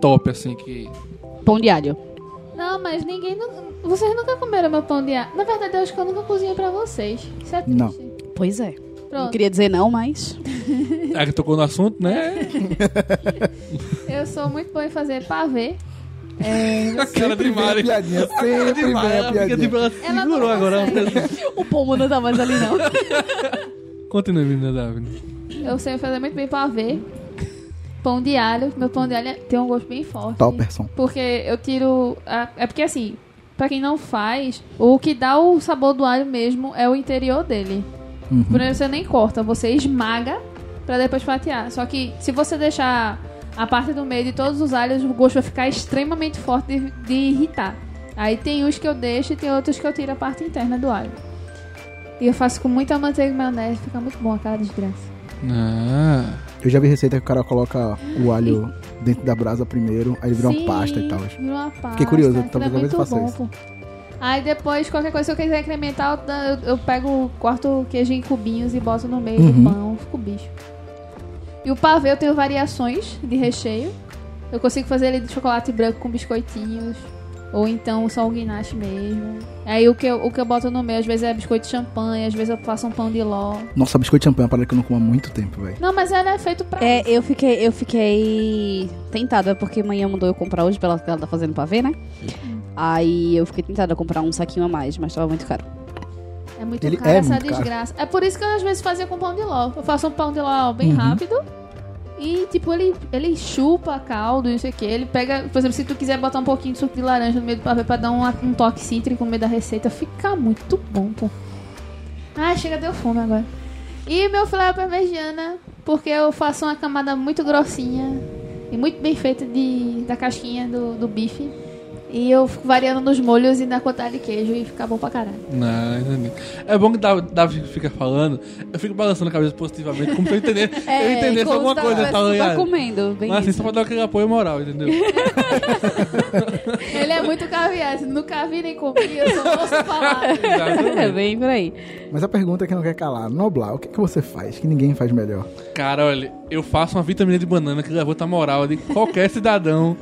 top, assim, que... Pão de alho. Não, mas ninguém. nu- Vocês nunca comeram meu pão de alho. Na verdade, eu acho que eu nunca cozinhei pra vocês. Isso é triste. Não. Pois é. Não Pronto. queria dizer não, mas. Ah, que tocou no assunto, né? Eu sou muito boa em fazer pavê. É, A cara de Sempre vem a Mari. piadinha, sempre vem a ela piadinha. tipo, ela Ela segurou não agora. consegue. O pomo não tá mais ali, não. Continue, menina Daphne. Eu sei fazer muito bem pavê. Pão de alho. Meu pão de alho tem um gosto bem forte. Topperson. Porque eu tiro. a- É porque assim, pra quem não faz, o que dá o sabor do alho mesmo é o interior dele. Uhum. Primeiro você nem corta, você esmaga pra depois fatiar. Só que se você deixar a parte do meio de todos os alhos, o gosto vai ficar extremamente forte de, de irritar. Aí tem uns que eu deixo e tem outros que eu tiro a parte interna do alho. E eu faço com muita manteiga e maionese, fica muito bom aquela desgraça. Ah, Eu já vi receita que o cara coloca o alho dentro da brasa primeiro, aí ele vira uma Sim, pasta e tal. Vira uma pasta. Fiquei curioso, talvez é talvez eu faça bom, isso. pô. Aí depois, qualquer coisa, se eu quiser incrementar, eu, eu, eu pego, corto o queijo em cubinhos e boto no meio Uhum. do pão, fica o bicho. E o pavê eu tenho variações de recheio. Eu consigo fazer ele de chocolate branco com biscoitinhos. Ou então só o guinache mesmo. Aí o que, eu, o que eu boto no meio, às vezes é biscoito de champanhe, às vezes eu faço um pão de ló. Nossa, biscoito de champanhe é uma parada que eu não como há muito tempo, velho. Não, mas ela é feito pra É, eu fiquei, eu fiquei tentada, porque amanhã mandou eu comprar hoje, pela ela tá fazendo pra ver, né? Aí eu fiquei tentada a comprar um saquinho a mais, mas tava muito caro. É muito Ele caro é essa muito caro. desgraça. É por isso que eu às vezes fazia com pão de ló. Eu faço um pão de ló bem Uhum. rápido. E, tipo, ele, ele chupa caldo e não sei o que. Ele pega, por exemplo, se tu quiser botar um pouquinho de suco de laranja no meio do pavê pra dar um, um toque cítrico no meio da receita, fica muito bom, pô. Ai, chega, deu fome agora. E meu filé é parmegiana, porque eu faço uma camada muito grossinha e muito bem feita de, da casquinha do, do bife. E eu fico variando nos molhos e na quantidade de queijo e fica bom pra caralho. Não, entendi. É bom que o Davi, Davi fica falando, eu fico balançando a cabeça positivamente, como se eu entender, eu entendesse alguma se coisa, tá tá comendo, bem Mas assim, isso. só pra dar aquele apoio moral, entendeu? Ele é muito caviar, se nunca vi nem comi, eu só ouço falar. É Exatamente. bem por aí. Mas a pergunta que não quer calar, Noblar, o que, que você faz que ninguém faz melhor? Cara, olha, eu faço uma vitamina de banana que levanta a moral de qualquer cidadão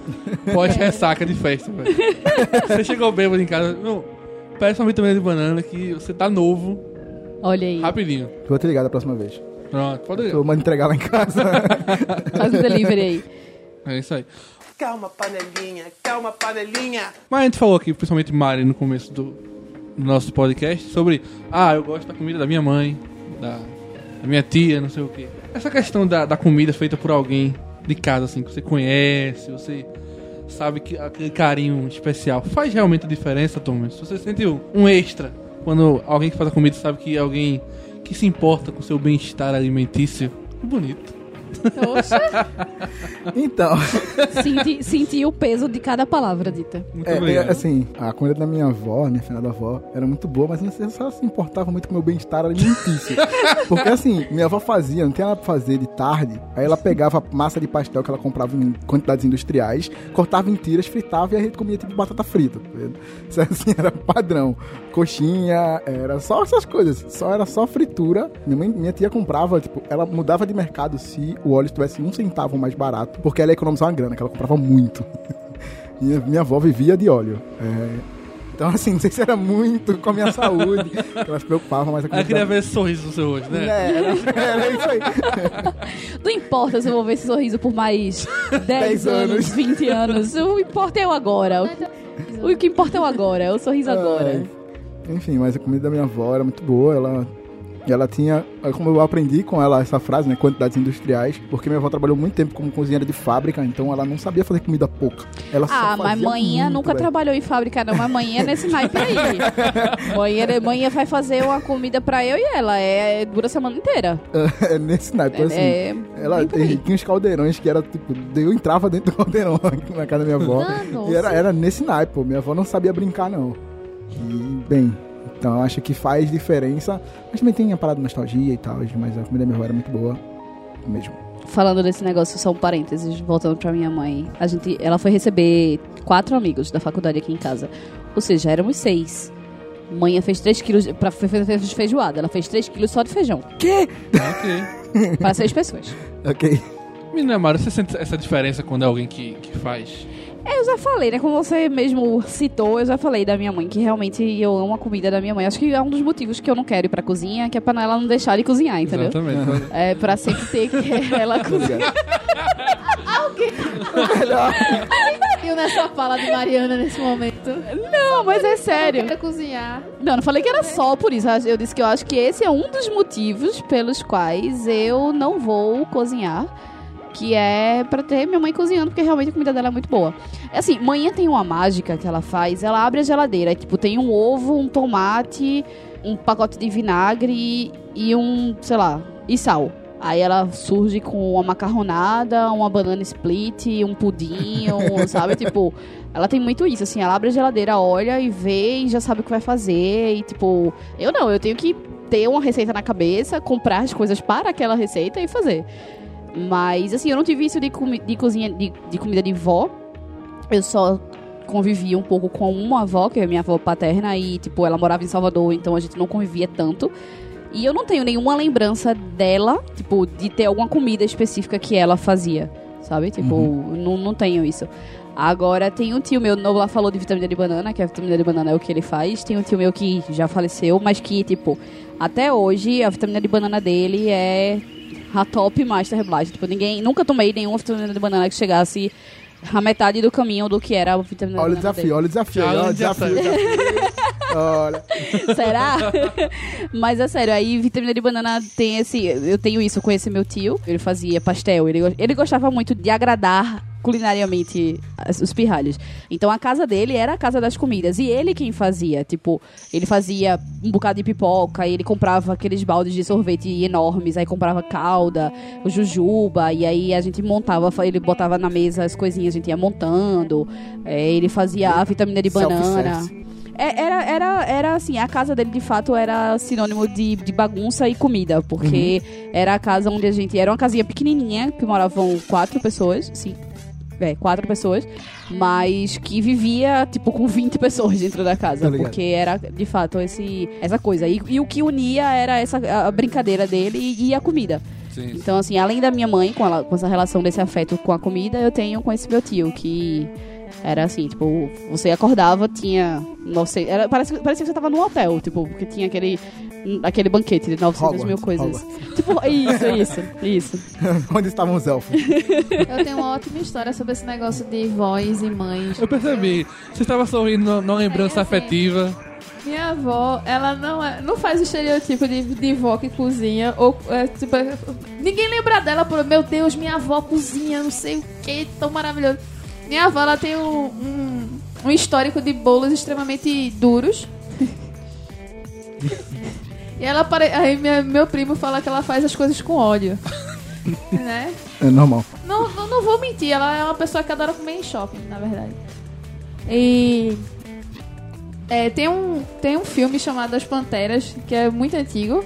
pós-ressaca de festa, velho. Você chegou bêbado em casa, não, peça uma vitamina de banana que você tá novo, Olha aí. rapidinho. Vou te ligar da próxima vez. Pronto, pode ir. Eu mando entregar lá em casa. Faz o delivery aí. É isso aí. Calma, panelinha, calma, panelinha. Mas a gente falou aqui, principalmente Mari, no começo do, do nosso podcast, sobre ah, eu gosto da comida da minha mãe, da, da minha tia, não sei o quê. Essa questão da, da comida feita por alguém de casa, assim, que você conhece, você sabe que aquele carinho especial faz realmente a diferença, Thomas? Você sentiu um extra quando alguém que faz a comida sabe que é alguém que se importa com seu bem-estar alimentício? Bonito. Então, Senti, senti o peso de cada palavra dita. Muito é, é, assim, a comida da minha avó, minha finada avó, era muito boa, mas não sei se ela se importava muito com o meu bem-estar alimentício. Porque assim, minha avó fazia, não tinha nada pra fazer de tarde, aí ela pegava massa de pastel que ela comprava em quantidades industriais, cortava em tiras, fritava e a gente comia tipo batata frita. tá? Isso assim era padrão. Coxinha, era só essas coisas. Só era só fritura. Minha, mãe- minha tia comprava, tipo, ela mudava de mercado se o óleo estivesse um centavo mais barato, porque ela ia economizar uma grana, que ela comprava muito. Minha, minha avó vivia de óleo. É, Então, assim, não sei se era muito com a minha saúde, que ela se preocupava, mas Eu queria ver esse sorriso no seu rosto, né? É, era, era isso aí. Não importa se eu vou ver esse sorriso por mais 10 Dez anos, anos. 20 anos. O que importa é o agora. O, que importa é o agora, é o sorriso agora. Enfim, mas a comida da minha avó era muito boa, ela... Ela tinha, como eu aprendi com ela essa frase, né, quantidades industriais, porque minha avó trabalhou muito tempo como cozinheira de fábrica, então ela não sabia fazer comida pouca. Ela só Ah, mas manhã muito, nunca velho. trabalhou em fábrica, não. Mas manhã é nesse naipe aí. manhã, manhã vai fazer uma comida pra eu e ela. É, dura a semana inteira. É nesse naipe, assim. É, Ela tinha uns caldeirões que era tipo, eu entrava dentro do caldeirão na casa da minha avó. Ah, nossa. E era, era nesse naipe, pô. Minha avó não sabia brincar, não. E, bem, então eu acho que faz diferença. Mas também tem a parada de nostalgia e tal, mas a comida da minha avó era muito boa. Mesmo. Falando desse negócio, só um parênteses, voltando pra minha mãe. A gente, ela foi receber quatro amigos da faculdade aqui em casa. Ou seja, éramos seis. Mãe fez 3 quilos de- pra fe- feijoada. Ela fez 3 quilos só de feijão. Ok. Para seis pessoas. Ok. Menina Mara, você sente essa diferença quando é alguém que, que faz? É, Eu já falei, né? Como você mesmo citou, eu já falei da minha mãe, que realmente eu amo a comida da minha mãe. Acho que é um dos motivos que eu não quero ir pra cozinha, que é pra ela não deixar de cozinhar, entendeu? Exatamente. É pra sempre ter que ela cozinhar. E nessa fala de Mariana nesse momento. Não, mas é sério. Quero cozinhar. Não, não falei que era só por isso. Eu disse que eu acho que esse é um dos motivos pelos quais eu não vou cozinhar. Que é pra ter minha mãe cozinhando, porque realmente a comida dela é muito boa. É assim, manhã tem uma mágica que ela faz. Ela abre a geladeira. Tipo, tem um ovo, um tomate, um pacote de vinagre e, e um, sei lá, e sal. Aí ela surge com uma macarronada, uma banana split, um pudim, um, sabe? Tipo, ela tem muito isso, assim, ela abre a geladeira, olha e vê e já sabe o que vai fazer. E tipo, eu não, eu tenho que ter uma receita na cabeça, comprar as coisas para aquela receita e fazer. Mas, assim, eu não tive isso de, comi de cozinha, de, de comida de vó. Eu só convivi um pouco com uma avó, que é minha avó paterna, e, tipo, ela morava em Salvador, então a gente não convivia tanto. E eu não tenho nenhuma lembrança dela, tipo, de ter alguma comida específica que ela fazia, sabe? Tipo, não, não tenho isso. Agora, tem um tio meu, o lá falou de vitamina de banana, que a vitamina de banana é o que ele faz. Tem um tio meu que já faleceu, mas que, tipo, até hoje a vitamina de banana dele é a top Master Blast. Tipo, ninguém, nunca tomei nenhuma vitamina de banana que chegasse a metade do caminho do que era a vitamina Olha o de banana desafio, olha o desafio, olha o desafio. desafio. Olha. Será? Mas é sério, aí vitamina de banana tem esse. Eu tenho isso com esse meu tio. Ele fazia pastel. Ele, ele gostava muito de agradar culinariamente os pirralhos. Então a casa dele era a casa das comidas. E ele quem fazia. Tipo, ele fazia um bocado de pipoca, e ele comprava aqueles baldes de sorvete enormes, aí comprava calda, o jujuba, e aí a gente montava, ele botava na mesa as coisinhas, a gente ia montando. É, ele fazia a vitamina de banana. É, era, era, era assim, a casa dele de fato era sinônimo de, de bagunça e comida, porque era a casa onde a gente. Era uma casinha pequenininha, que moravam quatro pessoas, sim. É, quatro pessoas, mas que vivia, tipo, com 20 pessoas dentro da casa, Tá porque era, de fato, esse, essa coisa. E, e o que unia era essa a brincadeira dele e, e a comida. Sim. Então, assim, além da minha mãe, com, ela, com essa relação desse afeto com a comida, eu tenho com esse meu tio, que era assim, tipo, você acordava, tinha. Não sei, era, parece, parecia que você tava num hotel, tipo, porque tinha aquele. Aquele banquete de 900 mil Hogwarts, coisas. Tipo, isso, isso, isso. Onde estavam os elfos? Eu tenho uma ótima história sobre esse negócio de vós e mães. Eu percebi. Você estava sorrindo numa- numa lembrança É, assim. afetiva. Minha avó, ela não, é, não faz o estereotipo de, de vó que cozinha. Ou, é, tipo, é, ninguém lembra dela por, meu Deus, minha avó cozinha, não sei o que, tão maravilhoso. Minha avó, ela tem um, um, um histórico de bolos extremamente duros. e ela, pare... aí minha- meu primo fala que ela faz as coisas com ódio. né? É normal. Não, não, não vou mentir, ela é uma pessoa que adora comer em shopping, na verdade. E. é, tem, um, tem um filme chamado As Panteras, que é muito antigo,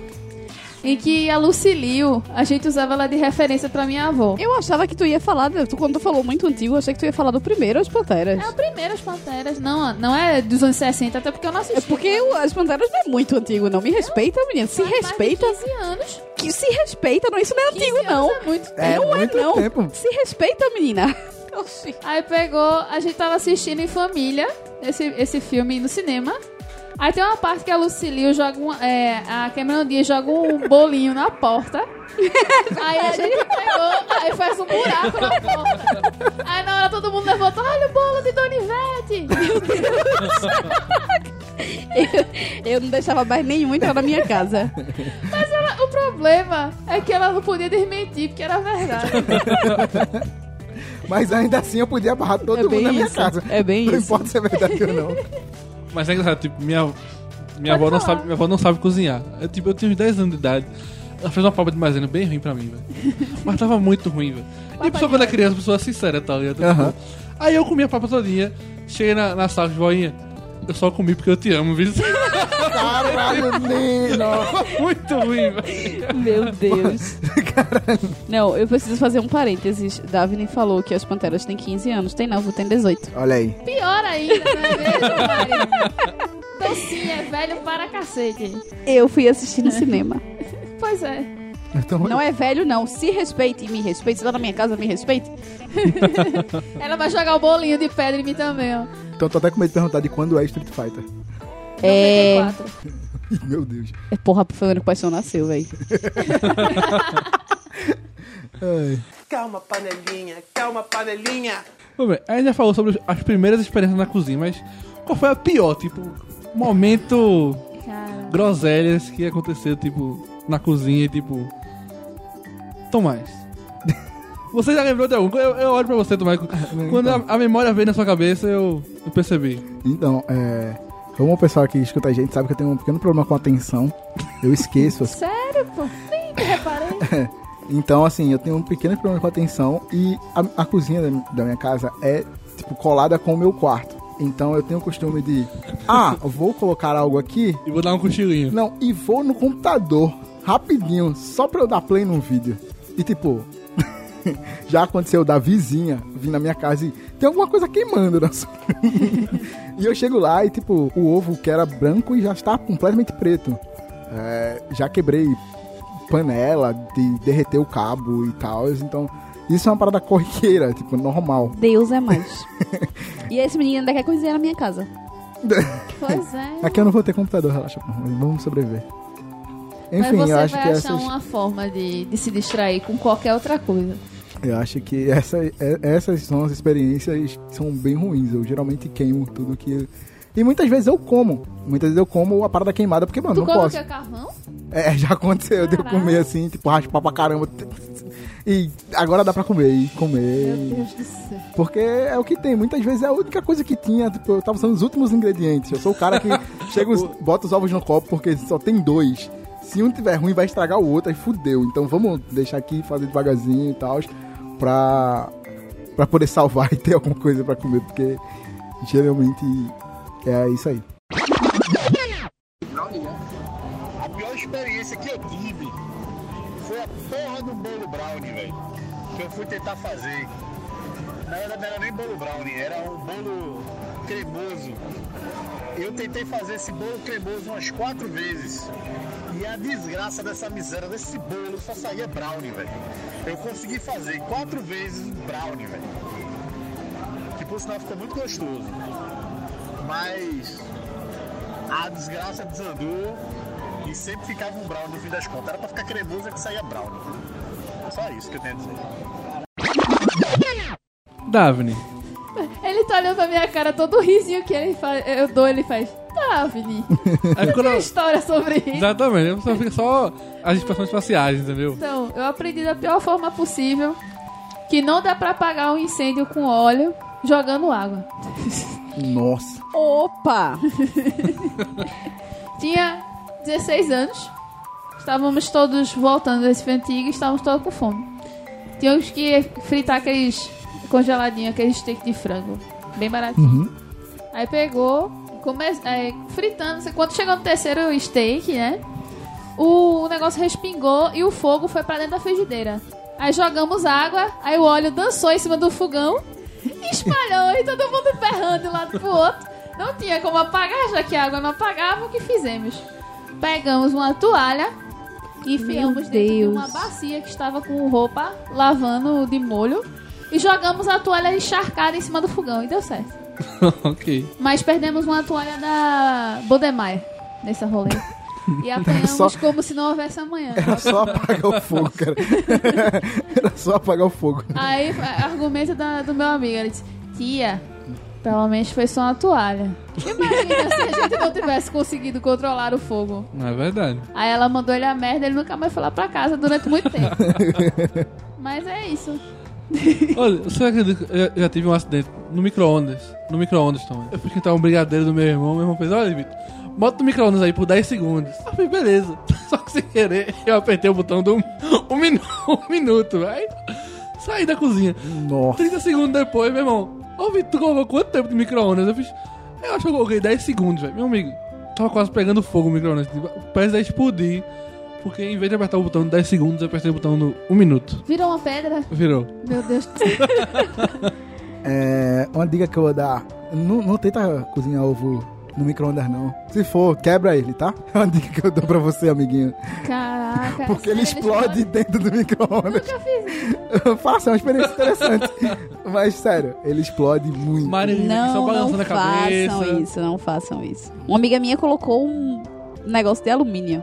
em que a Lucilio, a gente usava ela de referência pra minha avó. Eu achava que tu ia falar, tu, quando tu falou muito antigo, eu achei que tu ia falar do primeiro, as Panteras. É a primeira As Panteras, não, não é dos anos 60, até porque eu não assisti. É porque o- as Panteras não é muito antigo, não. Me respeita, menina. Se Faz mais de respeita. 15 anos. Que se respeita, não. Isso não é 15 antigo, não. É muito É não muito é, não. tempo. Se respeita, menina. Oxi. Aí pegou, a gente tava assistindo em família esse, esse filme no cinema. Aí tem uma parte que a Lucilio joga um, é, a Cameron Diaz joga um bolinho na porta. Aí a gente pegou, aí faz um buraco na porta. Aí na hora todo mundo levantou, olha o bolo de Donivete. Eu, eu não deixava mais nenhum entrar na minha casa. Mas ela- o problema é que ela não podia desmentir, porque era verdade. Mas ainda assim eu podia barrar todo É mundo na minha isso. casa. É bem Não isso. importa se é verdade ou não. Mas é engraçado, tipo, minha, minha, avó não sabe, minha avó não sabe cozinhar. Eu, tipo, eu tinha uns 10 anos de idade. Ela fez uma papa de maisena bem ruim pra mim, velho. Mas tava muito ruim, velho. E a pessoa quando é criança, a pessoa é sincera, tá ligado? Tipo. Aí eu comi a papa todinha, cheguei na, na sala de voinha. Eu só comi porque eu te amo, viu? Caralho, Nino. muito ruim, velho. Meu Deus. Não, eu preciso fazer um parênteses. Davine falou que as Panteras têm 15 anos. Tem não, vou ter 18. Olha aí. Pior ainda, não é mesmo? Então sim, é velho para cacete. Eu fui assistir no cinema. Pois é. Então, Não é velho, não. Se respeite e me respeite. Você tá na minha casa, me respeite. Ela vai jogar o bolinho de pedra em mim também, ó. então tô até com medo de perguntar de quando é Street Fighter. É. 94. Meu Deus. É porra, foi o ano que o Paixão nasceu, velho. Calma, panelinha, calma, panelinha. Bem, a gente já falou sobre as primeiras experiências na cozinha, mas qual foi a pior, tipo, momento Cara. groselhas que aconteceu, tipo, na cozinha, tipo. Tomás. Você já lembrou de algum? Eu, eu olho pra você, Tomás. Quando a, a memória veio na sua cabeça, eu, eu percebi. Então, é. Como o pessoal que escuta a gente sabe que eu tenho um pequeno problema com a atenção. Eu esqueço as Sério, pô? Nem me reparei. Então, assim, eu tenho um pequeno problema com a atenção e a, a cozinha da, da minha casa é, tipo, colada com o meu quarto. Então eu tenho o costume de, ah, vou colocar algo aqui, E vou dar um cochilinho. não, e vou no computador, rapidinho, só pra eu dar play num vídeo. E tipo, já aconteceu da vizinha vir na minha casa e tem alguma coisa queimando na sua... E eu chego lá e, tipo, o ovo que era branco e já está completamente preto. É, já quebrei panela, de derreter o cabo e tal. Então, isso é uma parada corriqueira, tipo, normal. Deus é mais. e esse menino ainda quer cozinhar na minha casa. Pois é. Aqui eu não vou ter computador, relaxa, vamos sobreviver. Mas Enfim, você eu acho vai que achar essas, uma forma de, de se distrair com qualquer outra coisa. Eu acho que essa, é- essas são as experiências que são bem ruins. Eu geralmente queimo tudo que E muitas vezes eu como. Muitas vezes eu como a parada queimada, porque, mano, Tu não posso. que? Carvão? É, já aconteceu de eu Caraca. comer assim, tipo, raspar pra caramba. E agora dá pra comer, e comer. Meu Deus do céu. Porque é o que tem. Muitas vezes é a única coisa que tinha. Tipo, eu tava usando os últimos ingredientes. Eu sou o cara que chega, os- bota os ovos no copo porque só tem dois. Se um tiver ruim, vai estragar o outro, aí fudeu. Então vamos deixar aqui, fazer devagarzinho e tal, pra, pra poder salvar e ter alguma coisa pra comer, porque geralmente é isso aí. A pior experiência que eu tive foi a porra do bolo brownie, velho. Que eu fui tentar fazer. Na verdade não era nem bolo brownie, era um bolo cremoso. Eu tentei fazer esse bolo cremoso umas quatro vezes. E a desgraça dessa miséria desse bolo só saía brownie, velho. Eu consegui fazer quatro vezes brownie, velho. Que por sinal ficou muito gostoso. Mas a desgraça desandou e sempre ficava um brownie no fim das contas. Era pra ficar cremoso é que saía brownie. Só isso que eu tenho a dizer. Daphne, Ele tá olhando pra minha cara todo risinho que ele faz. Eu dou, ele faz. Daphne, aí quando tem eu- história sobre isso. Exatamente, só fica só as expressões faciais, entendeu? Então, eu aprendi da pior forma possível que não dá pra apagar um incêndio com óleo jogando água. Nossa. Opa! Tinha 16 anos. Estávamos todos voltando desse antigo e estávamos todos com fome. Tínhamos que fritar aqueles congeladinhos, aqueles steak de frango. Bem baratinho. Aí pegou, come... é, fritando. Quando chegou no terceiro steak, né? O negócio respingou e o fogo foi pra dentro da frigideira. Aí jogamos água, aí o óleo dançou em cima do fogão e espalhou e todo mundo berrando de um lado pro outro. Não tinha como apagar, já que a água não apagava, o que fizemos? Pegamos uma toalha e enfiamos dentro de uma bacia que estava com roupa lavando de molho e jogamos a toalha encharcada em cima do fogão e deu certo. ok. Mas perdemos uma toalha da Bodemeyer nesse rolê. E apanhamos Só- como se não houvesse amanhã. Era só apagar o fogo, cara. Era só apagar o fogo. Aí, argumento da- do meu amigo, ele disse, tia, pelo menos foi só uma toalha. Imagina se a gente não tivesse conseguido controlar o fogo. Não é verdade. Aí ela mandou ele a merda, ele nunca mais foi lá pra casa durante muito tempo. Mas é isso. Olha, você acredita que eu já, tive um acidente no micro-ondas? No micro-ondas também. Eu fui esquentar um brigadeiro do meu irmão, meu irmão fez, olha, Vitor, bota no micro-ondas aí por 10 segundos. Eu falei, beleza. Só que sem querer, eu apertei o botão do um, um, minu- um minuto. Aí saí da cozinha. Nossa. 30 segundos depois, meu irmão, ô Vitor, tu colocou quanto tempo de micro-ondas? Eu fiz, eu acho que eu coloquei 10 segundos, velho. Meu amigo, tava quase pegando fogo o micro-ondas. Parece explodir. Porque em vez de apertar o botão de 10 segundos, eu apertei o botão no 1 minuto. Virou uma pedra? Virou. Meu Deus do céu. É, uma dica que eu vou dar: não, não tenta cozinhar ovo no micro-ondas, não. Se for, quebra ele, tá? É uma dica que eu dou pra você, amiguinho. Caraca. Porque ele explode dentro do micro-ondas. Nunca fiz isso. Faça, é uma experiência interessante. Mas, sério, ele explode muito. Marinho só Não, não balançando a cabeça. façam isso, não façam isso. Uma amiga minha colocou um negócio de alumínio.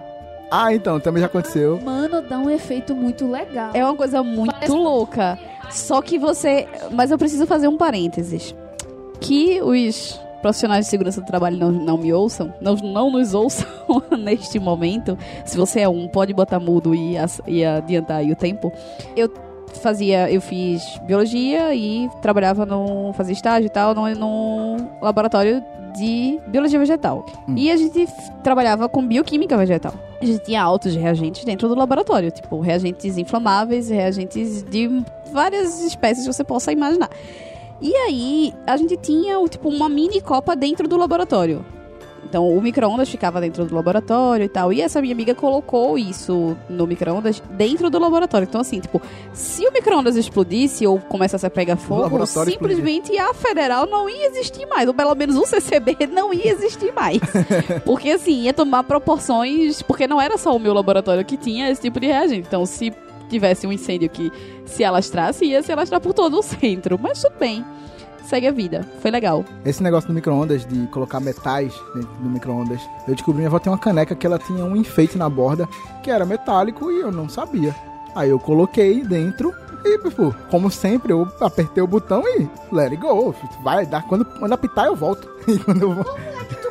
Ah, então, também já aconteceu. Mano, dá um efeito muito legal. É uma coisa muito Parece- louca. Só que você. Mas eu preciso fazer um parênteses. Que os profissionais de segurança do trabalho não, não me ouçam, não, não nos ouçam neste momento. Se você é um, pode botar mudo e, e adiantar aí o tempo. Eu fazia, eu fiz biologia e trabalhava no. fazia estágio e tal, no, no laboratório de biologia vegetal. E a gente trabalhava com bioquímica vegetal. A gente tinha altos reagentes dentro do laboratório, tipo reagentes inflamáveis, reagentes de várias espécies que você possa imaginar. E aí, a gente tinha tipo uma mini copa dentro do laboratório. Então, o micro-ondas ficava dentro do laboratório e tal. E essa minha amiga colocou isso no micro-ondas dentro do laboratório. Então, assim, tipo, se o micro-ondas explodisse ou começasse a pegar fogo, simplesmente a federal não ia existir mais. Ou pelo menos o CCB não ia existir mais. porque, assim, ia tomar proporções. Porque não era só o meu laboratório que tinha esse tipo de reagente. Então, se tivesse um incêndio que se alastrasse, ia se alastrar por todo o centro. Mas tudo bem. Segue a vida. Foi legal. Esse negócio do micro-ondas, de colocar metais dentro do micro-ondas, eu descobri minha avó tem uma caneca que ela tinha um enfeite na borda que era metálico e eu não sabia. Aí eu coloquei dentro e, tipo, como sempre, eu apertei o botão e let it go. Vai dar. Quando, quando apitar, eu volto. E quando eu vou.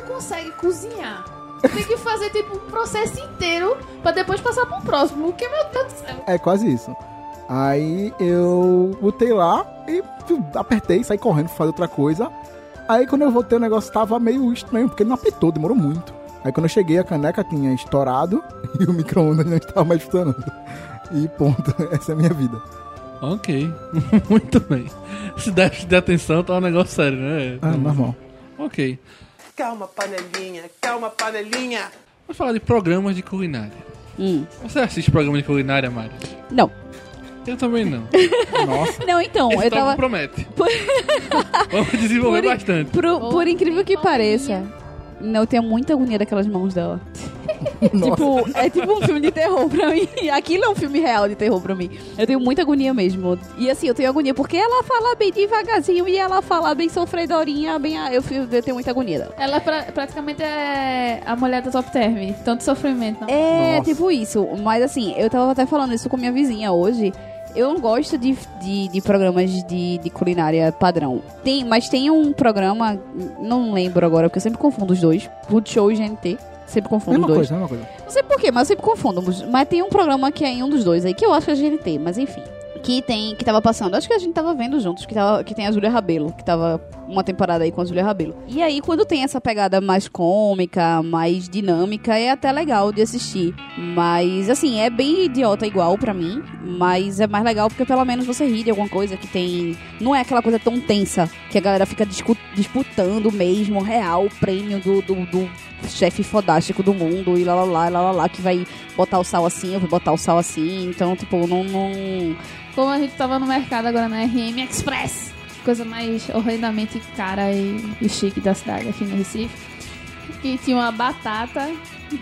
consegue cozinhar. Tem que fazer tipo um processo inteiro pra depois passar pro próximo. Porque, meu Deus do céu. É quase isso. Aí eu botei lá e apertei, saí correndo, fazer outra coisa. Aí quando eu voltei o negócio tava meio estranho, porque ele não apitou, demorou muito. Aí quando eu cheguei a caneca tinha estourado e o micro-ondas não estava mais funcionando. E ponto, essa é a minha vida. Ok. Muito bem. Se déficit de atenção tá um negócio sério, né? Ah, normal. Ok. Calma, panelinha, calma, panelinha. Vamos falar de programas de culinária. Hum. Você assiste programa de culinária, Mari? Não. Eu também não. Nossa. Não, então, Esse eu tava. promete. Por- Vamos desenvolver Por- bastante. Por, por incrível que pareça. Não, eu tenho muita agonia daquelas mãos dela. Nossa. Tipo, é tipo um filme de terror pra mim. Aquilo é um filme real de terror pra mim. Eu tenho muita agonia mesmo. E assim, eu tenho agonia porque ela fala bem devagarzinho e ela fala bem sofredorinha, bem. Eu, fico- eu tenho muita agonia dela. Ela pra- praticamente é a mulher do top term. Tanto sofrimento, não. É, Nossa. tipo isso. Mas assim, eu tava até falando isso com minha vizinha hoje. Eu não gosto de, de, de programas de, de culinária padrão. Tem, mas tem um programa, não lembro agora, porque eu sempre confundo os dois. Multishow e GNT. Sempre confundo Mesma os dois. coisa, mesma coisa. Não sei porquê, mas eu sempre confundo. Mas tem um programa que é em um dos dois aí, que eu acho que é GNT, mas enfim. Que tem, que tava passando, acho que a gente tava vendo juntos, que, tava, que tem a Júlia Rabelo, que tava uma temporada aí com a Júlia Rabelo. E aí, quando tem essa pegada mais cômica, mais dinâmica, é até legal de assistir. Mas, assim, é bem idiota igual pra mim, mas é mais legal porque pelo menos você ri de alguma coisa que tem. Não é aquela coisa tão tensa que a galera fica disputando mesmo, real, prêmio do, do, do chefe fodástico do mundo e lá lá lá, lá lá lá, que vai botar o sal assim, eu vou botar o sal assim. Então, tipo, não. não... Como a gente tava no mercado agora na RM Express. Coisa mais horrendamente cara e, e chique da cidade aqui no Recife. E tinha uma batata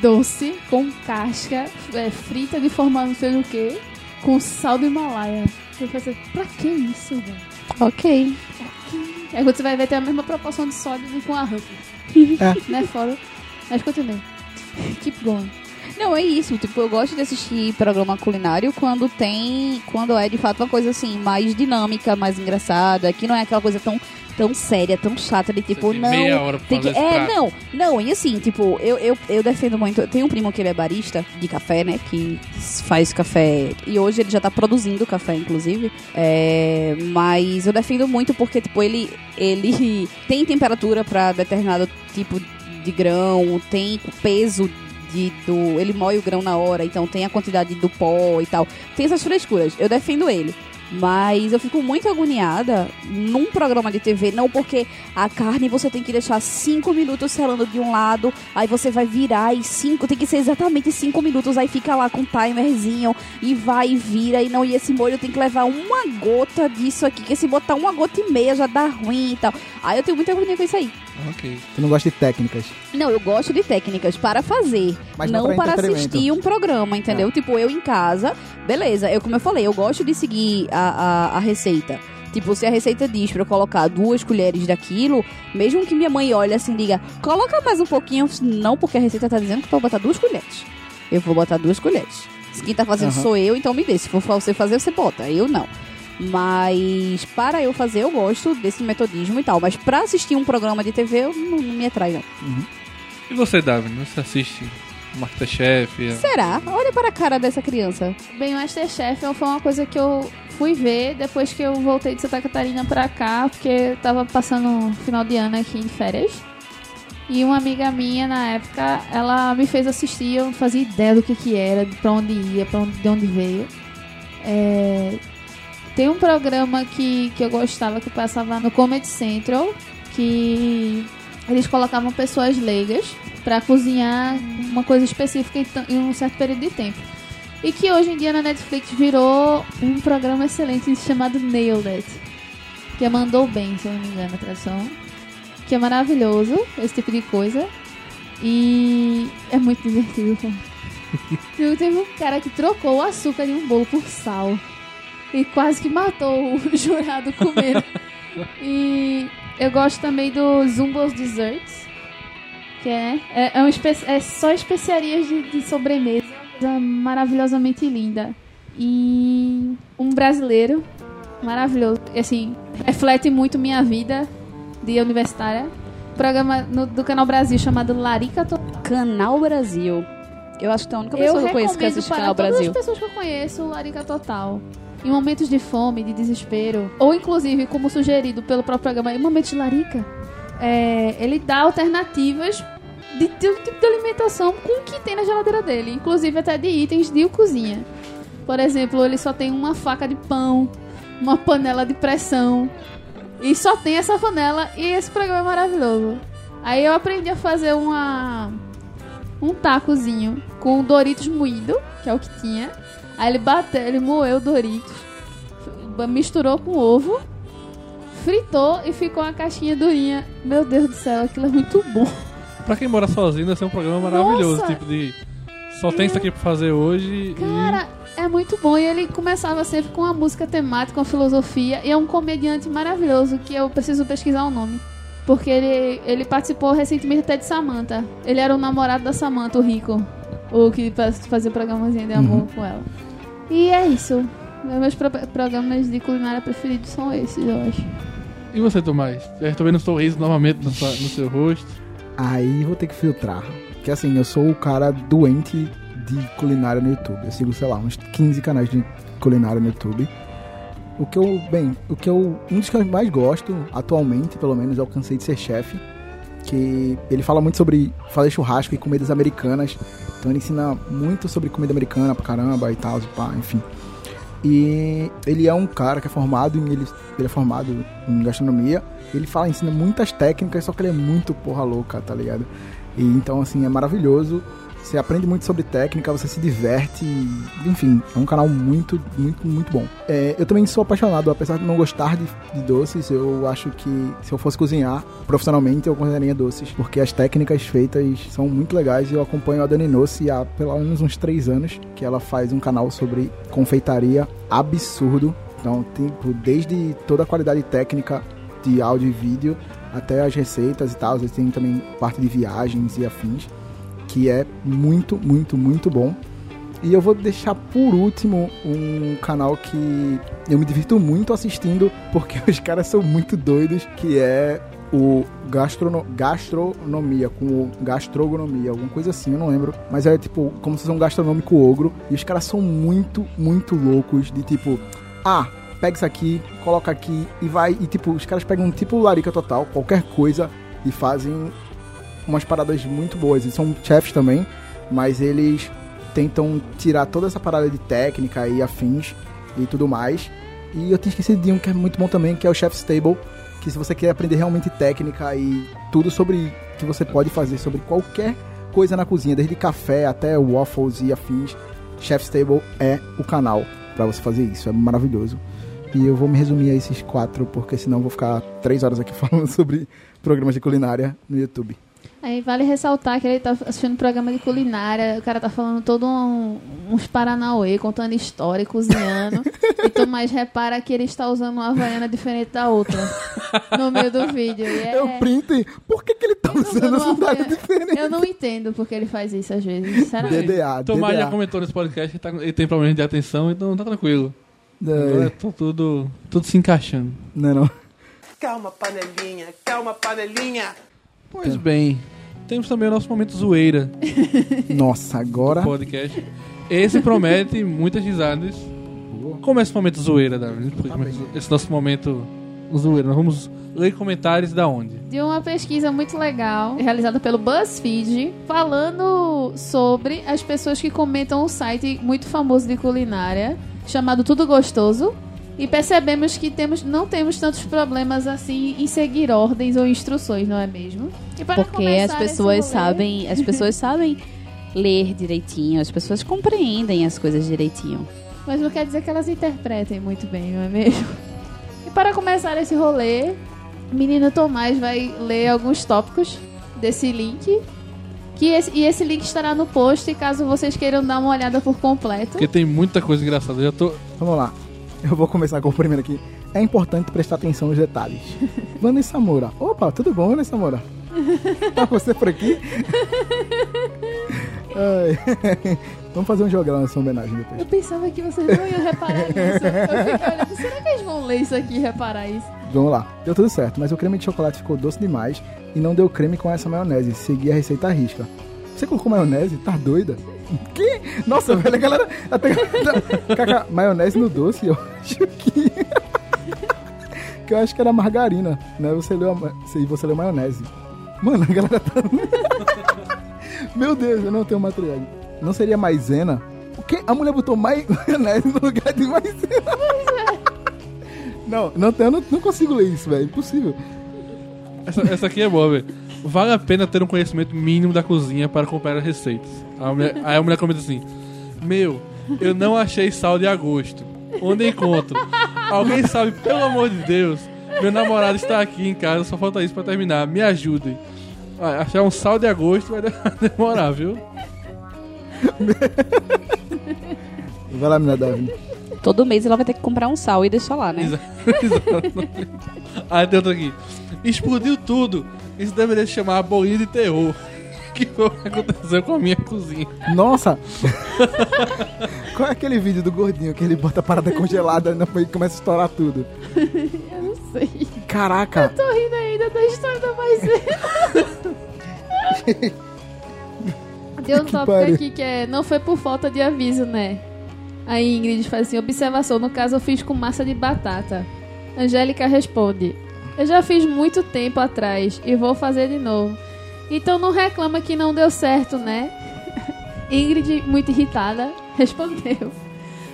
doce com casca é, frita de forma não sei do que, com sal do Himalaia. Eu falei, pra que isso, velho? Ok. Aí quando você vai ver, tem a mesma proporção de sódio com a rampa. É. Né, fora. Mas continue. Keep going. Não, é isso. Tipo, eu gosto de assistir programa culinário quando tem. Quando é de fato uma coisa assim, mais dinâmica, mais engraçada, que não é aquela coisa tão, tão séria, tão chata de tipo, tem não. meia hora pra tem que, é, prato. não, não, e assim, tipo, eu, eu, eu defendo muito. Eu tenho um primo que ele é barista de café, né? Que faz café. E hoje ele já tá produzindo café, inclusive. É, mas eu defendo muito porque, tipo, ele, ele tem temperatura pra determinado tipo de grão, tem peso de, do. Ele moe o grão na hora, então tem a quantidade do pó e tal. Tem essas frescuras. Eu defendo ele. Mas eu fico muito agoniada num programa de TV, não porque a carne você tem que deixar 5 minutos selando de um lado, aí você vai virar e 5, tem que ser exatamente 5 minutos, aí fica lá com um timerzinho e vai e vira, e não, e esse molho tem que levar uma gota disso aqui, que se botar uma gota e meia já dá ruim e tal. Aí eu tenho muita agonia com isso aí. Ok. Tu não gosta de técnicas. Não, eu gosto de técnicas para fazer, Mas não não para assistir um programa, entendeu? Tipo, eu em casa, beleza, eu como eu falei, eu gosto de seguir a, a, a receita. Tipo, se a receita diz pra eu colocar duas colheres daquilo, mesmo que minha mãe olhe assim e diga, coloca mais um pouquinho, não, porque a receita tá dizendo que pra eu botar duas colheres. Eu vou botar duas colheres. Se quem tá fazendo Aham. sou eu, então me dê. Se for você fazer, você bota. Eu não. Mas para eu fazer, eu gosto desse metodismo e tal. Mas pra assistir um programa de TV, eu não, não me atrai, não. E você, Davi? Você assiste Masterchef? Será? Olha para a cara dessa criança. Bem, Masterchef foi uma coisa que eu fui ver depois que eu voltei de Santa Catarina pra cá, porque eu tava passando um final de ano aqui em férias. E uma amiga minha, na época, ela me fez assistir, eu não fazia ideia do que que era, pra onde ia, pra onde, de onde veio. É, Tem um programa que, que eu gostava, que passava no Comedy Central, que eles colocavam pessoas leigas pra cozinhar uma coisa específica em um certo período de tempo. E que hoje em dia na Netflix virou um programa excelente chamado Nailed It. Que é Mandou Bem, se eu não me engano a tradução. Que é maravilhoso, esse tipo de coisa. E é muito divertido. pô. Teve um cara que trocou o açúcar de um bolo por sal. E quase que matou o jurado comendo. e eu gosto também do Zumbo's Desserts. Que é, é, é, um é só especiarias de, de sobremesa. Maravilhosamente linda. E um brasileiro maravilhoso. Assim, reflete muito minha vida de universitária. programa no- do Canal Brasil chamado Larica Total. Canal Brasil. Eu acho que é a única pessoa que eu conheço que assiste para Canal todas Brasil. as pessoas que eu conheço, Larica Total. Em momentos de fome, de desespero, ou inclusive, como sugerido pelo próprio programa, em momentos de larica, é, ele dá alternativas de, um tipo de alimentação com o que tem na geladeira dele, inclusive até de itens de cozinha. Por exemplo, ele só tem uma faca de pão, uma panela de pressão, e só tem essa panela, e esse programa é maravilhoso. Aí eu aprendi a fazer uma um tacozinho com Doritos moído, que é o que tinha. Aí ele bateu, ele moeu o Doritos, misturou com ovo, fritou e ficou uma caixinha durinha. Meu Deus do céu, aquilo é muito bom. Pra quem mora sozinho, deve ser um programa maravilhoso. Nossa! Tipo de. Só tem isso aqui pra fazer hoje Cara, é muito bom. E ele começava sempre com uma música temática, com filosofia. E é um comediante maravilhoso que eu preciso pesquisar o nome. Porque ele, ele participou recentemente até de Samantha. Ele era o namorado da Samantha, o rico. O que fa- fazia o programazinho de amor com ela. E é isso. Meus pro- programas de culinária preferidos são esses, eu acho. e. E você, Tomás? Eu tô vendo um sorriso novamente no, no seu rosto. Aí vou ter que filtrar. Porque assim, eu sou o cara doente de culinária no YouTube. Eu sigo, sei lá, uns 15 canais de culinária no YouTube. O que eu, bem, o que eu, um dos que eu mais gosto, atualmente, pelo menos, é o Cansei de Ser Chefe. Que ele fala muito sobre fazer churrasco e comidas americanas. Então ele ensina muito sobre comida americana pra caramba e tal, pá, enfim. E ele é um cara que é formado em ele, ele é formado em gastronomia. Ele fala, ensina muitas técnicas, só que ele é muito porra louca, tá ligado? E então assim, é maravilhoso. Você aprende muito sobre técnica, você se diverte, enfim, é um canal muito, muito, muito bom. É, eu também sou apaixonado, apesar de não gostar de, de doces, eu acho que se eu fosse cozinhar profissionalmente, eu cozinharia doces, porque as técnicas feitas são muito legais. Eu acompanho a Dani Nossi há pelo menos uns três anos, que ela faz um canal sobre confeitaria absurdo. Então, tipo, desde toda a qualidade técnica de áudio e vídeo até as receitas e tal. Eles têm também parte de viagens e afins, que é muito, muito, muito bom. E eu vou deixar por último um canal que eu me divirto muito assistindo, porque os caras são muito doidos, que é o gastrono gastronomia, com o gastronomia, alguma coisa assim, eu não lembro. Mas é tipo, como se fosse um gastronômico ogro. E os caras são muito, muito loucos, de tipo, ah, pega isso aqui, coloca aqui e vai. E tipo, os caras pegam tipo larica total, qualquer coisa, e fazem umas paradas muito boas. Eles são chefs também, mas eles tentam tirar toda essa parada de técnica e afins e tudo mais. E eu tinha esquecido de um que é muito bom também, que é o Chef's Table, que se você quer aprender realmente técnica e tudo sobre que você pode fazer sobre qualquer coisa na cozinha, desde café até waffles e afins, Chef's Table é o canal para você fazer isso. É maravilhoso. E eu vou me resumir a esses quatro, porque senão vou ficar três horas aqui falando sobre programas de culinária no YouTube. Aí vale ressaltar que ele tá assistindo um programa de culinária, o cara tá falando todo um, uns Paranauê, contando história, e cozinhando. e tu mais repara que ele está usando uma havaiana diferente da outra no meio do vídeo. E é... Eu print, por que, que ele tá usando uma sandália havaiana- diferente? Eu não entendo porque ele faz isso às vezes, sinceramente. DDA, Tomás já DDA. comentou nesse podcast que tá- ele tem problemas de atenção, então tá tranquilo. Agora É, tá tudo, tudo se encaixando. não, é não. Calma, panelinha, calma, panelinha. Pois bem, temos também o nosso momento zoeira Nossa, agora. podcast. Esse promete muitas risadas. Como é esse momento zoeira, Davi? Esse nosso momento zoeira. Nós vamos ler comentários da onde? de uma pesquisa muito legal realizada pelo BuzzFeed falando sobre as pessoas que comentam um site muito famoso de culinária chamado Tudo Gostoso e percebemos que temos, não temos tantos problemas assim em seguir ordens ou instruções, não é mesmo? E para Porque as pessoas rolê- sabem, as pessoas sabem ler direitinho, as pessoas compreendem as coisas direitinho. Mas não quer dizer que elas interpretem muito bem, não é mesmo? E para começar esse rolê, o menino Tomás vai ler alguns tópicos desse link. Que esse- e esse link estará no post caso vocês queiram dar uma olhada por completo. Porque tem muita coisa engraçada. Eu já tô. Vamos lá. Eu vou começar com o primeiro aqui. É importante prestar atenção nos detalhes. Vanessa Moura. Opa, tudo bom, Vanessa Moura? Tá você por aqui? Ai. Vamos fazer um jogão nessa homenagem depois. Eu pensava que vocês não iam reparar nisso. Eu fiquei olhando, será que eles vão ler isso aqui e reparar isso? Vamos lá. Deu tudo certo, mas o creme de chocolate ficou doce demais e não deu creme com essa maionese. Segui a receita à risca. Você colocou maionese? Tá doida? Que? Nossa, velho, a galera. Até... Cacá, maionese no doce? Eu acho que. que eu acho que era margarina, né? Você leu, a... você leu maionese. Mano, a galera tá. Meu Deus, eu não tenho material. Não seria maisena? O quê? A mulher botou mai- maionese no lugar de maisena. Não, não, eu não, não consigo ler isso, velho. Impossível. Essa, essa aqui é boa, velho. Vale a pena ter um conhecimento mínimo da cozinha para comprar as receitas. A mulher- aí a mulher comenta assim: Meu, eu não achei sal de agosto. Onde encontro? Alguém sabe, pelo amor de Deus, meu namorado está aqui em casa, só falta isso para terminar. Me ajudem. Ah, achar um sal de agosto vai demorar, viu? Vai lá, menina Davi. Todo mês ela vai ter que comprar um sal e deixar lá, né? Exa- Exato. Aí tem outro aqui. Explodiu tudo. Isso deveria se chamar bolinha de terror. Que foi o que aconteceu com a minha cozinha. Nossa! Qual é aquele vídeo do gordinho que ele bota a parada congelada e começa a estourar tudo? Eu não sei. Caraca! Tô rindo ainda da história da maisena. Tem um tópico pariu. aqui que é não foi por falta de aviso, né? A Ingrid faz assim, observação, no caso eu fiz com massa de batata. Angélica responde, eu já fiz muito tempo atrás e vou fazer de novo. Então não reclama que não deu certo, né? Ingrid, muito irritada, respondeu.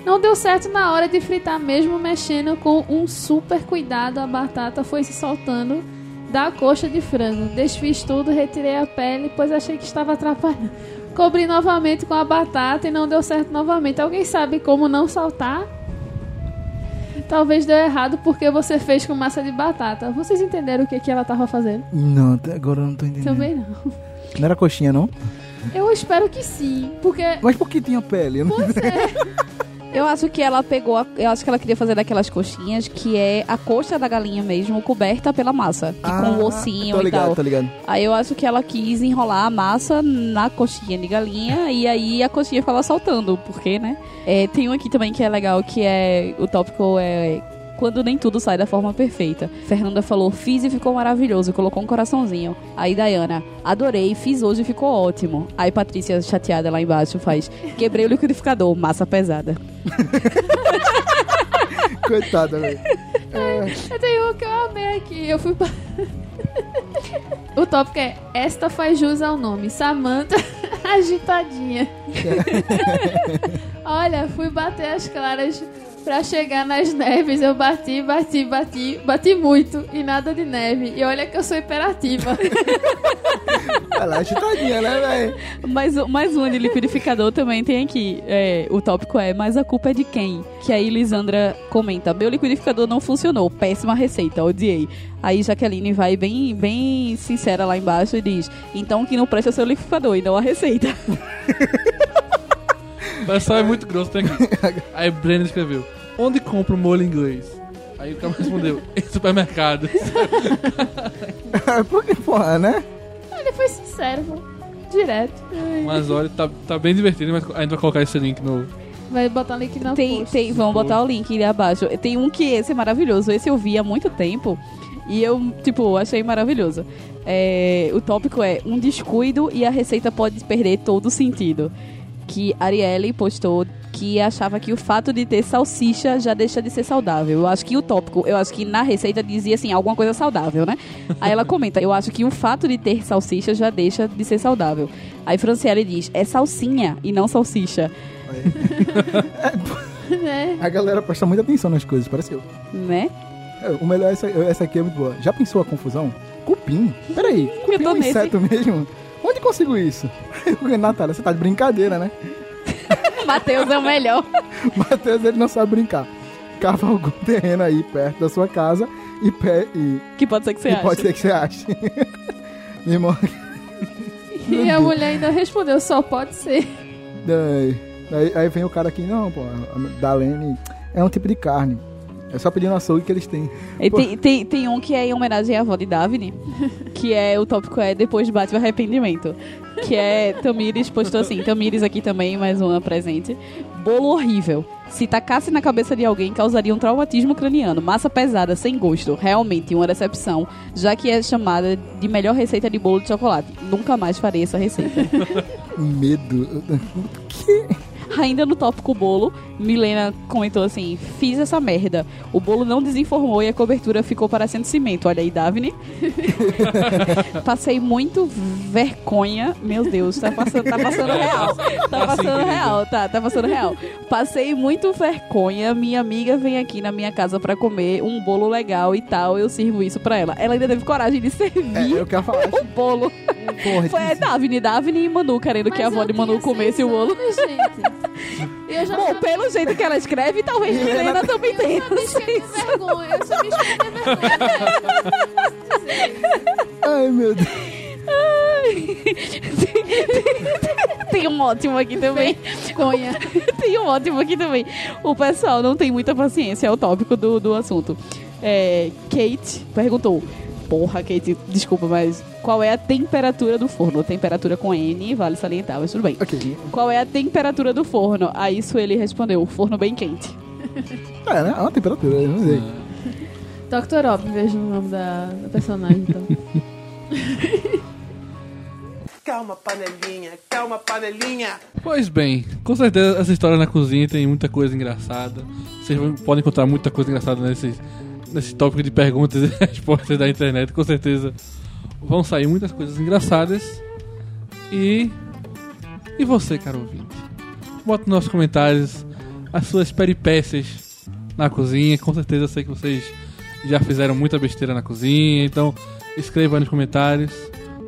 Não deu certo na hora de fritar, mesmo mexendo com um super cuidado. A batata foi se soltando da coxa de frango. Desfiz tudo, retirei a pele, pois achei que estava atrapalhando. Cobri novamente com a batata e não deu certo novamente. Alguém sabe como não saltar? Talvez deu errado porque você fez com massa de batata. Vocês entenderam o que, que ela estava fazendo? Não, até agora eu não tô entendendo. Também não. Não era coxinha, não? Eu espero que sim, porque. Mas por que tinha pele? Eu não Pois é. Eu acho que ela pegou, a- eu acho que ela queria fazer daquelas coxinhas que é a coxa da galinha mesmo, coberta pela massa. E com o ossinho Ah, tô e ligado, tal. tô ligado. Aí eu acho que ela quis enrolar a massa na coxinha de galinha e aí a coxinha ficava saltando, porque, né? É, tem um aqui também que é legal, que é. O tópico é. Quando nem tudo sai da forma perfeita. Fernanda falou, fiz e ficou maravilhoso, colocou um coraçãozinho. Aí Dayana, adorei, fiz hoje e ficou ótimo. Aí Patrícia, chateada lá embaixo, faz, quebrei o liquidificador, massa pesada. Coitada, velho. Eu tenho um que eu amei aqui. Eu fui. pa- o tópico é Esta faz jus ao nome. Samantha agitadinha. Olha, fui bater as claras pra chegar nas neves. Eu bati, bati, bati, bati muito e nada de neve. E olha que eu sou imperativa. Ela é agitadinha, né, velho? Mas, o- um de liquidificador também tem aqui. É, o tópico é, mas a culpa é de quem? Que aí Lisandra comenta, meu liquidificador não funcionou, péssima receita, odiei. Aí Jaqueline vai bem, bem sincera lá embaixo e diz, então o que não presta é seu liquidificador e não a receita. Mas só é muito grosso, tem aqui. Aí Breno escreveu: Onde compra o molho inglês? Aí o cara respondeu: Em supermercado. Porque, porra, né? Ele foi sincero, pô. direto. Mas olha, tá, tá bem divertido, mas a gente vai colocar esse link no. Vai botar o link na Tem, post. tem, vamos botar o link ali abaixo. Tem um que esse é maravilhoso. Esse eu vi há muito tempo. E eu, tipo, achei maravilhoso. É, o tópico é um descuido e a receita pode perder todo o sentido. Que Arielle postou que achava que o fato de ter salsicha já deixa de ser saudável. Eu acho que o tópico, eu acho que na receita dizia assim, alguma coisa saudável, né? Aí ela comenta, eu acho que o fato de ter salsicha já deixa de ser saudável. Aí Franciele diz, é salsinha e não salsicha, né? A galera presta muita atenção nas coisas, parece eu. né? É, O melhor, essa, essa aqui é muito boa. Já pensou a confusão? Cupim? Peraí, cupim é um nesse. inseto mesmo? Onde consigo isso? Natália, você tá de brincadeira, né? Matheus é o melhor. Matheus, ele não sabe brincar. Cava algum terreno aí perto da sua casa e, pé, e, Que pode ser que você ache. pode ser que você ache. Meu irmão, E a mulher ainda respondeu, só pode ser. Aí, aí, aí vem o cara aqui, não, pô, a Dalene é um tipo de carne. É só pedir no açougue que eles têm. Tem, tem, tem um que é em homenagem à avó de Daphne, que é o tópico é depois bate o arrependimento. Que é Tamires postou assim, Tamires aqui também, mais uma presente. Bolo horrível. Se tacasse na cabeça de alguém, causaria um traumatismo craniano. Massa pesada, sem gosto. Realmente, uma decepção. Já que é chamada de melhor receita de bolo de chocolate. Nunca mais farei essa receita. Medo. Ainda no tópico bolo, Milena comentou assim: Fiz essa merda. O bolo não desinformou e a cobertura ficou parecendo cimento. Olha aí, Daphne. Passei muito vergonha. Meu Deus, tá passando, tá passando real. Tá passando real, tá, tá passando real. Passei muito vergonha. Minha amiga vem aqui na minha casa pra comer um bolo legal e tal. Eu sirvo isso pra ela. Ela ainda teve coragem de servir É, eu quero falar. o bolo. Porra, Foi a Daphne, Daphne e Manu querendo que a avó de Manu comesse o bolo. Gente. Eu já Bom, pelo jeito que ela escreve, talvez Milena também tenha. eu me esqueci de vergonha. Eu só me vergonha. Ai, meu Deus. Tem um ótimo aqui também. Vergonha. Tem um ótimo aqui também. O pessoal não tem muita paciência, é o tópico do, do assunto. É, Kate perguntou. Porra, Kate, desculpa, mas qual é a temperatura do forno? Temperatura com N, vale salientar, mas tudo bem. Ok. Qual é a temperatura do forno? A isso ele respondeu, forno bem quente. É, né? É uma temperatura, eu não sei. Dr. Op, vejo o nome da, da personagem, então. Calma, panelinha, calma, panelinha. Pois bem, com certeza essa história na cozinha tem muita coisa engraçada. Vocês vão- podem encontrar muita coisa engraçada nesse, nesse tópico de perguntas e respostas da internet. Com certeza vão sair muitas coisas engraçadas. E. E você, caro ouvinte? Bota nos nossos comentários as suas peripécias na cozinha. Com certeza eu sei que vocês já fizeram muita besteira na cozinha. Então escreva nos comentários.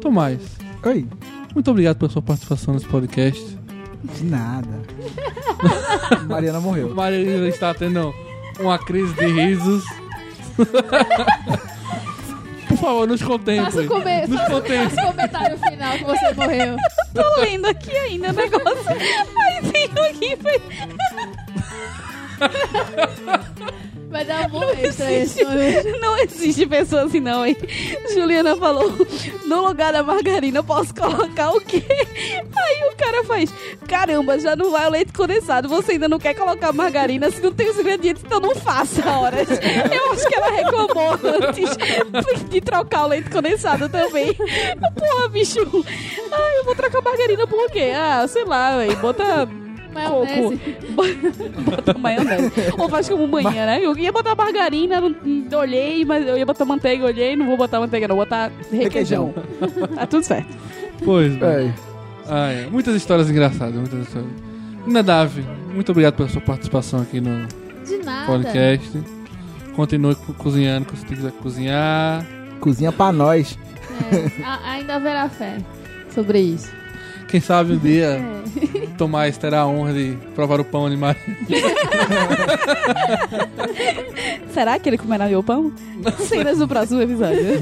Tomás, Oi. muito obrigado pela sua participação nesse podcast. De nada. Mariana morreu. Maria está tendo uma crise de risos. Por favor, nos Faça o, contemple. come... Nos faça, contemple. faça o comentário final que você morreu. Tô lendo aqui ainda o negócio. Aí tem um aqui, foi... Vai dar um bom extra né? Não existe pessoa assim não, hein? Juliana falou, no lugar da margarina eu posso colocar o quê? Aí o cara faz, caramba, já não vai o leite condensado, você ainda não quer colocar margarina, se não tem os ingredientes, então não faça horas. Eu acho que ela reclamou antes de trocar o leite condensado também. Porra, bicho. Ai, eu vou trocar margarina por quê? Ah, sei lá, véi, bota... Maionese. Coco. Bota maionese. Ou faz como manhã, né? Eu ia botar margarina, não, não olhei, mas eu ia botar manteiga, olhei, não vou botar manteiga, não, vou botar requeijão. tá tudo certo. Pois bem. É. Ah, é. Muitas histórias engraçadas, muitas histórias. Nadav, muito obrigado pela sua participação aqui no De nada. podcast. Continue co- cozinhando quando você quiser cozinhar. Cozinha pra nós. É, a- ainda haverá fé sobre isso. Quem sabe um dia É. Tomás terá a honra de provar o pão de Maria. Será que ele comerá meu pão? Cenas do próximo episódio.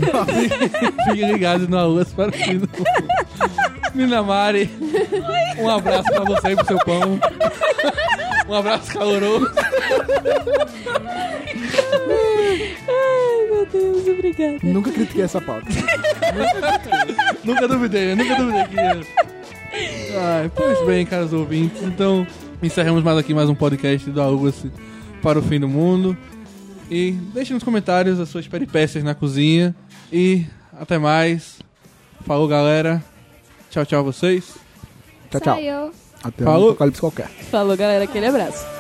Fiquem ligados no Aulas para o fim do Nina Mari, um abraço pra você e pro seu pão. Um abraço caloroso. Ai, meu Deus, obrigada. Nunca critiquei essa pauta. Nunca duvidei, nunca duvidei que ia. Ai, pois bem, caros ouvintes. Então, encerramos mais aqui mais um podcast do Aulas para o fim do mundo. E deixe nos comentários as suas peripécias na cozinha. E até mais. Falou, galera. Tchau, tchau a vocês. Tchau, tchau. Saiu. Até Falou. um apocalipse qualquer. Falou, galera, aquele abraço.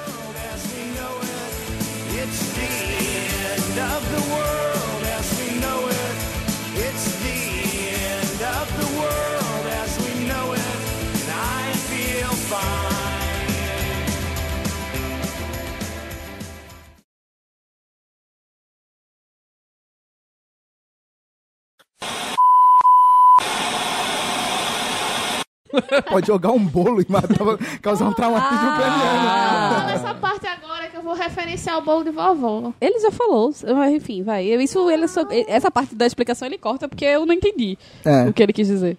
Pode jogar um bolo e matar, causar um traumatismo Ah. craniano. Fala essa parte agora que eu vou referenciar o bolo de vovó. Ele já falou, mas enfim, vai. Eu- Isso, ele só- essa parte da explicação ele corta porque eu não entendi É. o que ele quis dizer.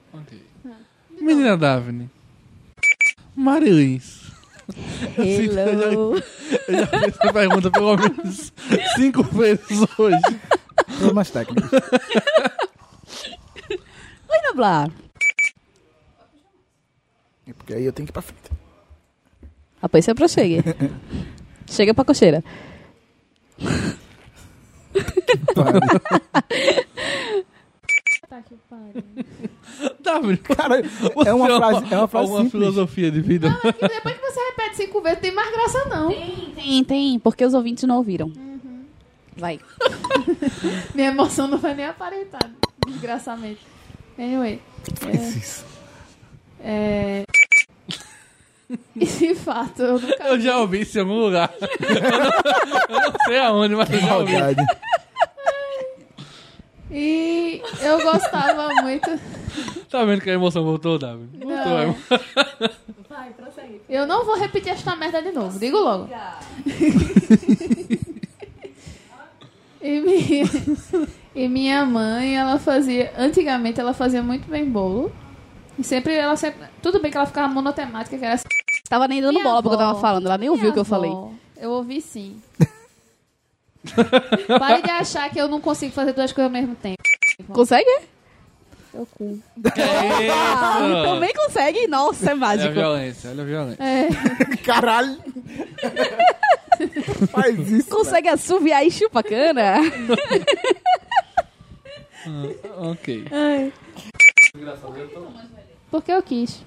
Menina Daphne. Marilins. Hello. Eu já fiz essa pergunta pelo menos cinco vezes hoje. Problemas técnicos. Oi, Noblar. Porque aí eu tenho que ir pra frente. Rapaz, você aproxegue. Chega pra cocheira. Tá que pariu. W, Cara, é uma frase, é uma frase simples. filosofia de vida? Não, é que depois que você repete cinco vezes, tem mais graça não. Tem, tem, tem. Porque os ouvintes não ouviram. Vai. Minha emoção não vai nem aparentar, desgraçamente. Anyway. É, é... E de fato, eu nunca Eu já ouvi isso em algum lugar. Eu não, eu não sei aonde, mas eu já ouvi. Maldade. E eu gostava muito. Tá vendo que a emoção voltou, W? Voltou, Não. é. Eu não vou repetir esta merda de novo, digo logo. e, minha, e minha mãe, ela fazia. Antigamente ela fazia muito bem bolo. E sempre ela sempre. Tudo bem que ela ficava monotemática, que era assim. Tava nem dando Minha bola porque eu tava falando. Ela nem ouviu o que eu falei. Eu ouvi sim. Pare de achar que eu não consigo fazer duas coisas ao mesmo tempo. Consegue? Seu cu. Ah, também consegue. Nossa, é Olha a mágico. violência, olha a violência. É, Caralho. Faz isso. Consegue assoviar e chupa cana? Ok. Porque eu quis.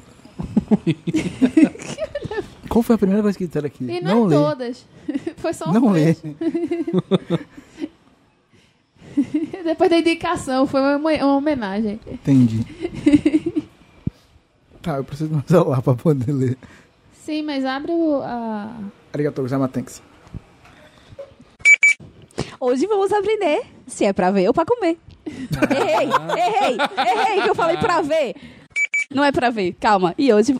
Qual foi a primeira coisa que disseram aqui? E não, lê. todas. Foi só Não uma lê. vez. Depois da indicação, foi uma, uma homenagem. Entendi. tá, eu preciso do meu celular pra poder ler. Sim, mas abre o. A... Arigatou gozaimasu. Hoje vamos aprender se é pra ver ou pra comer. errei, errei, errei que eu falei pra ver. Não é pra ver, calma. E hoje...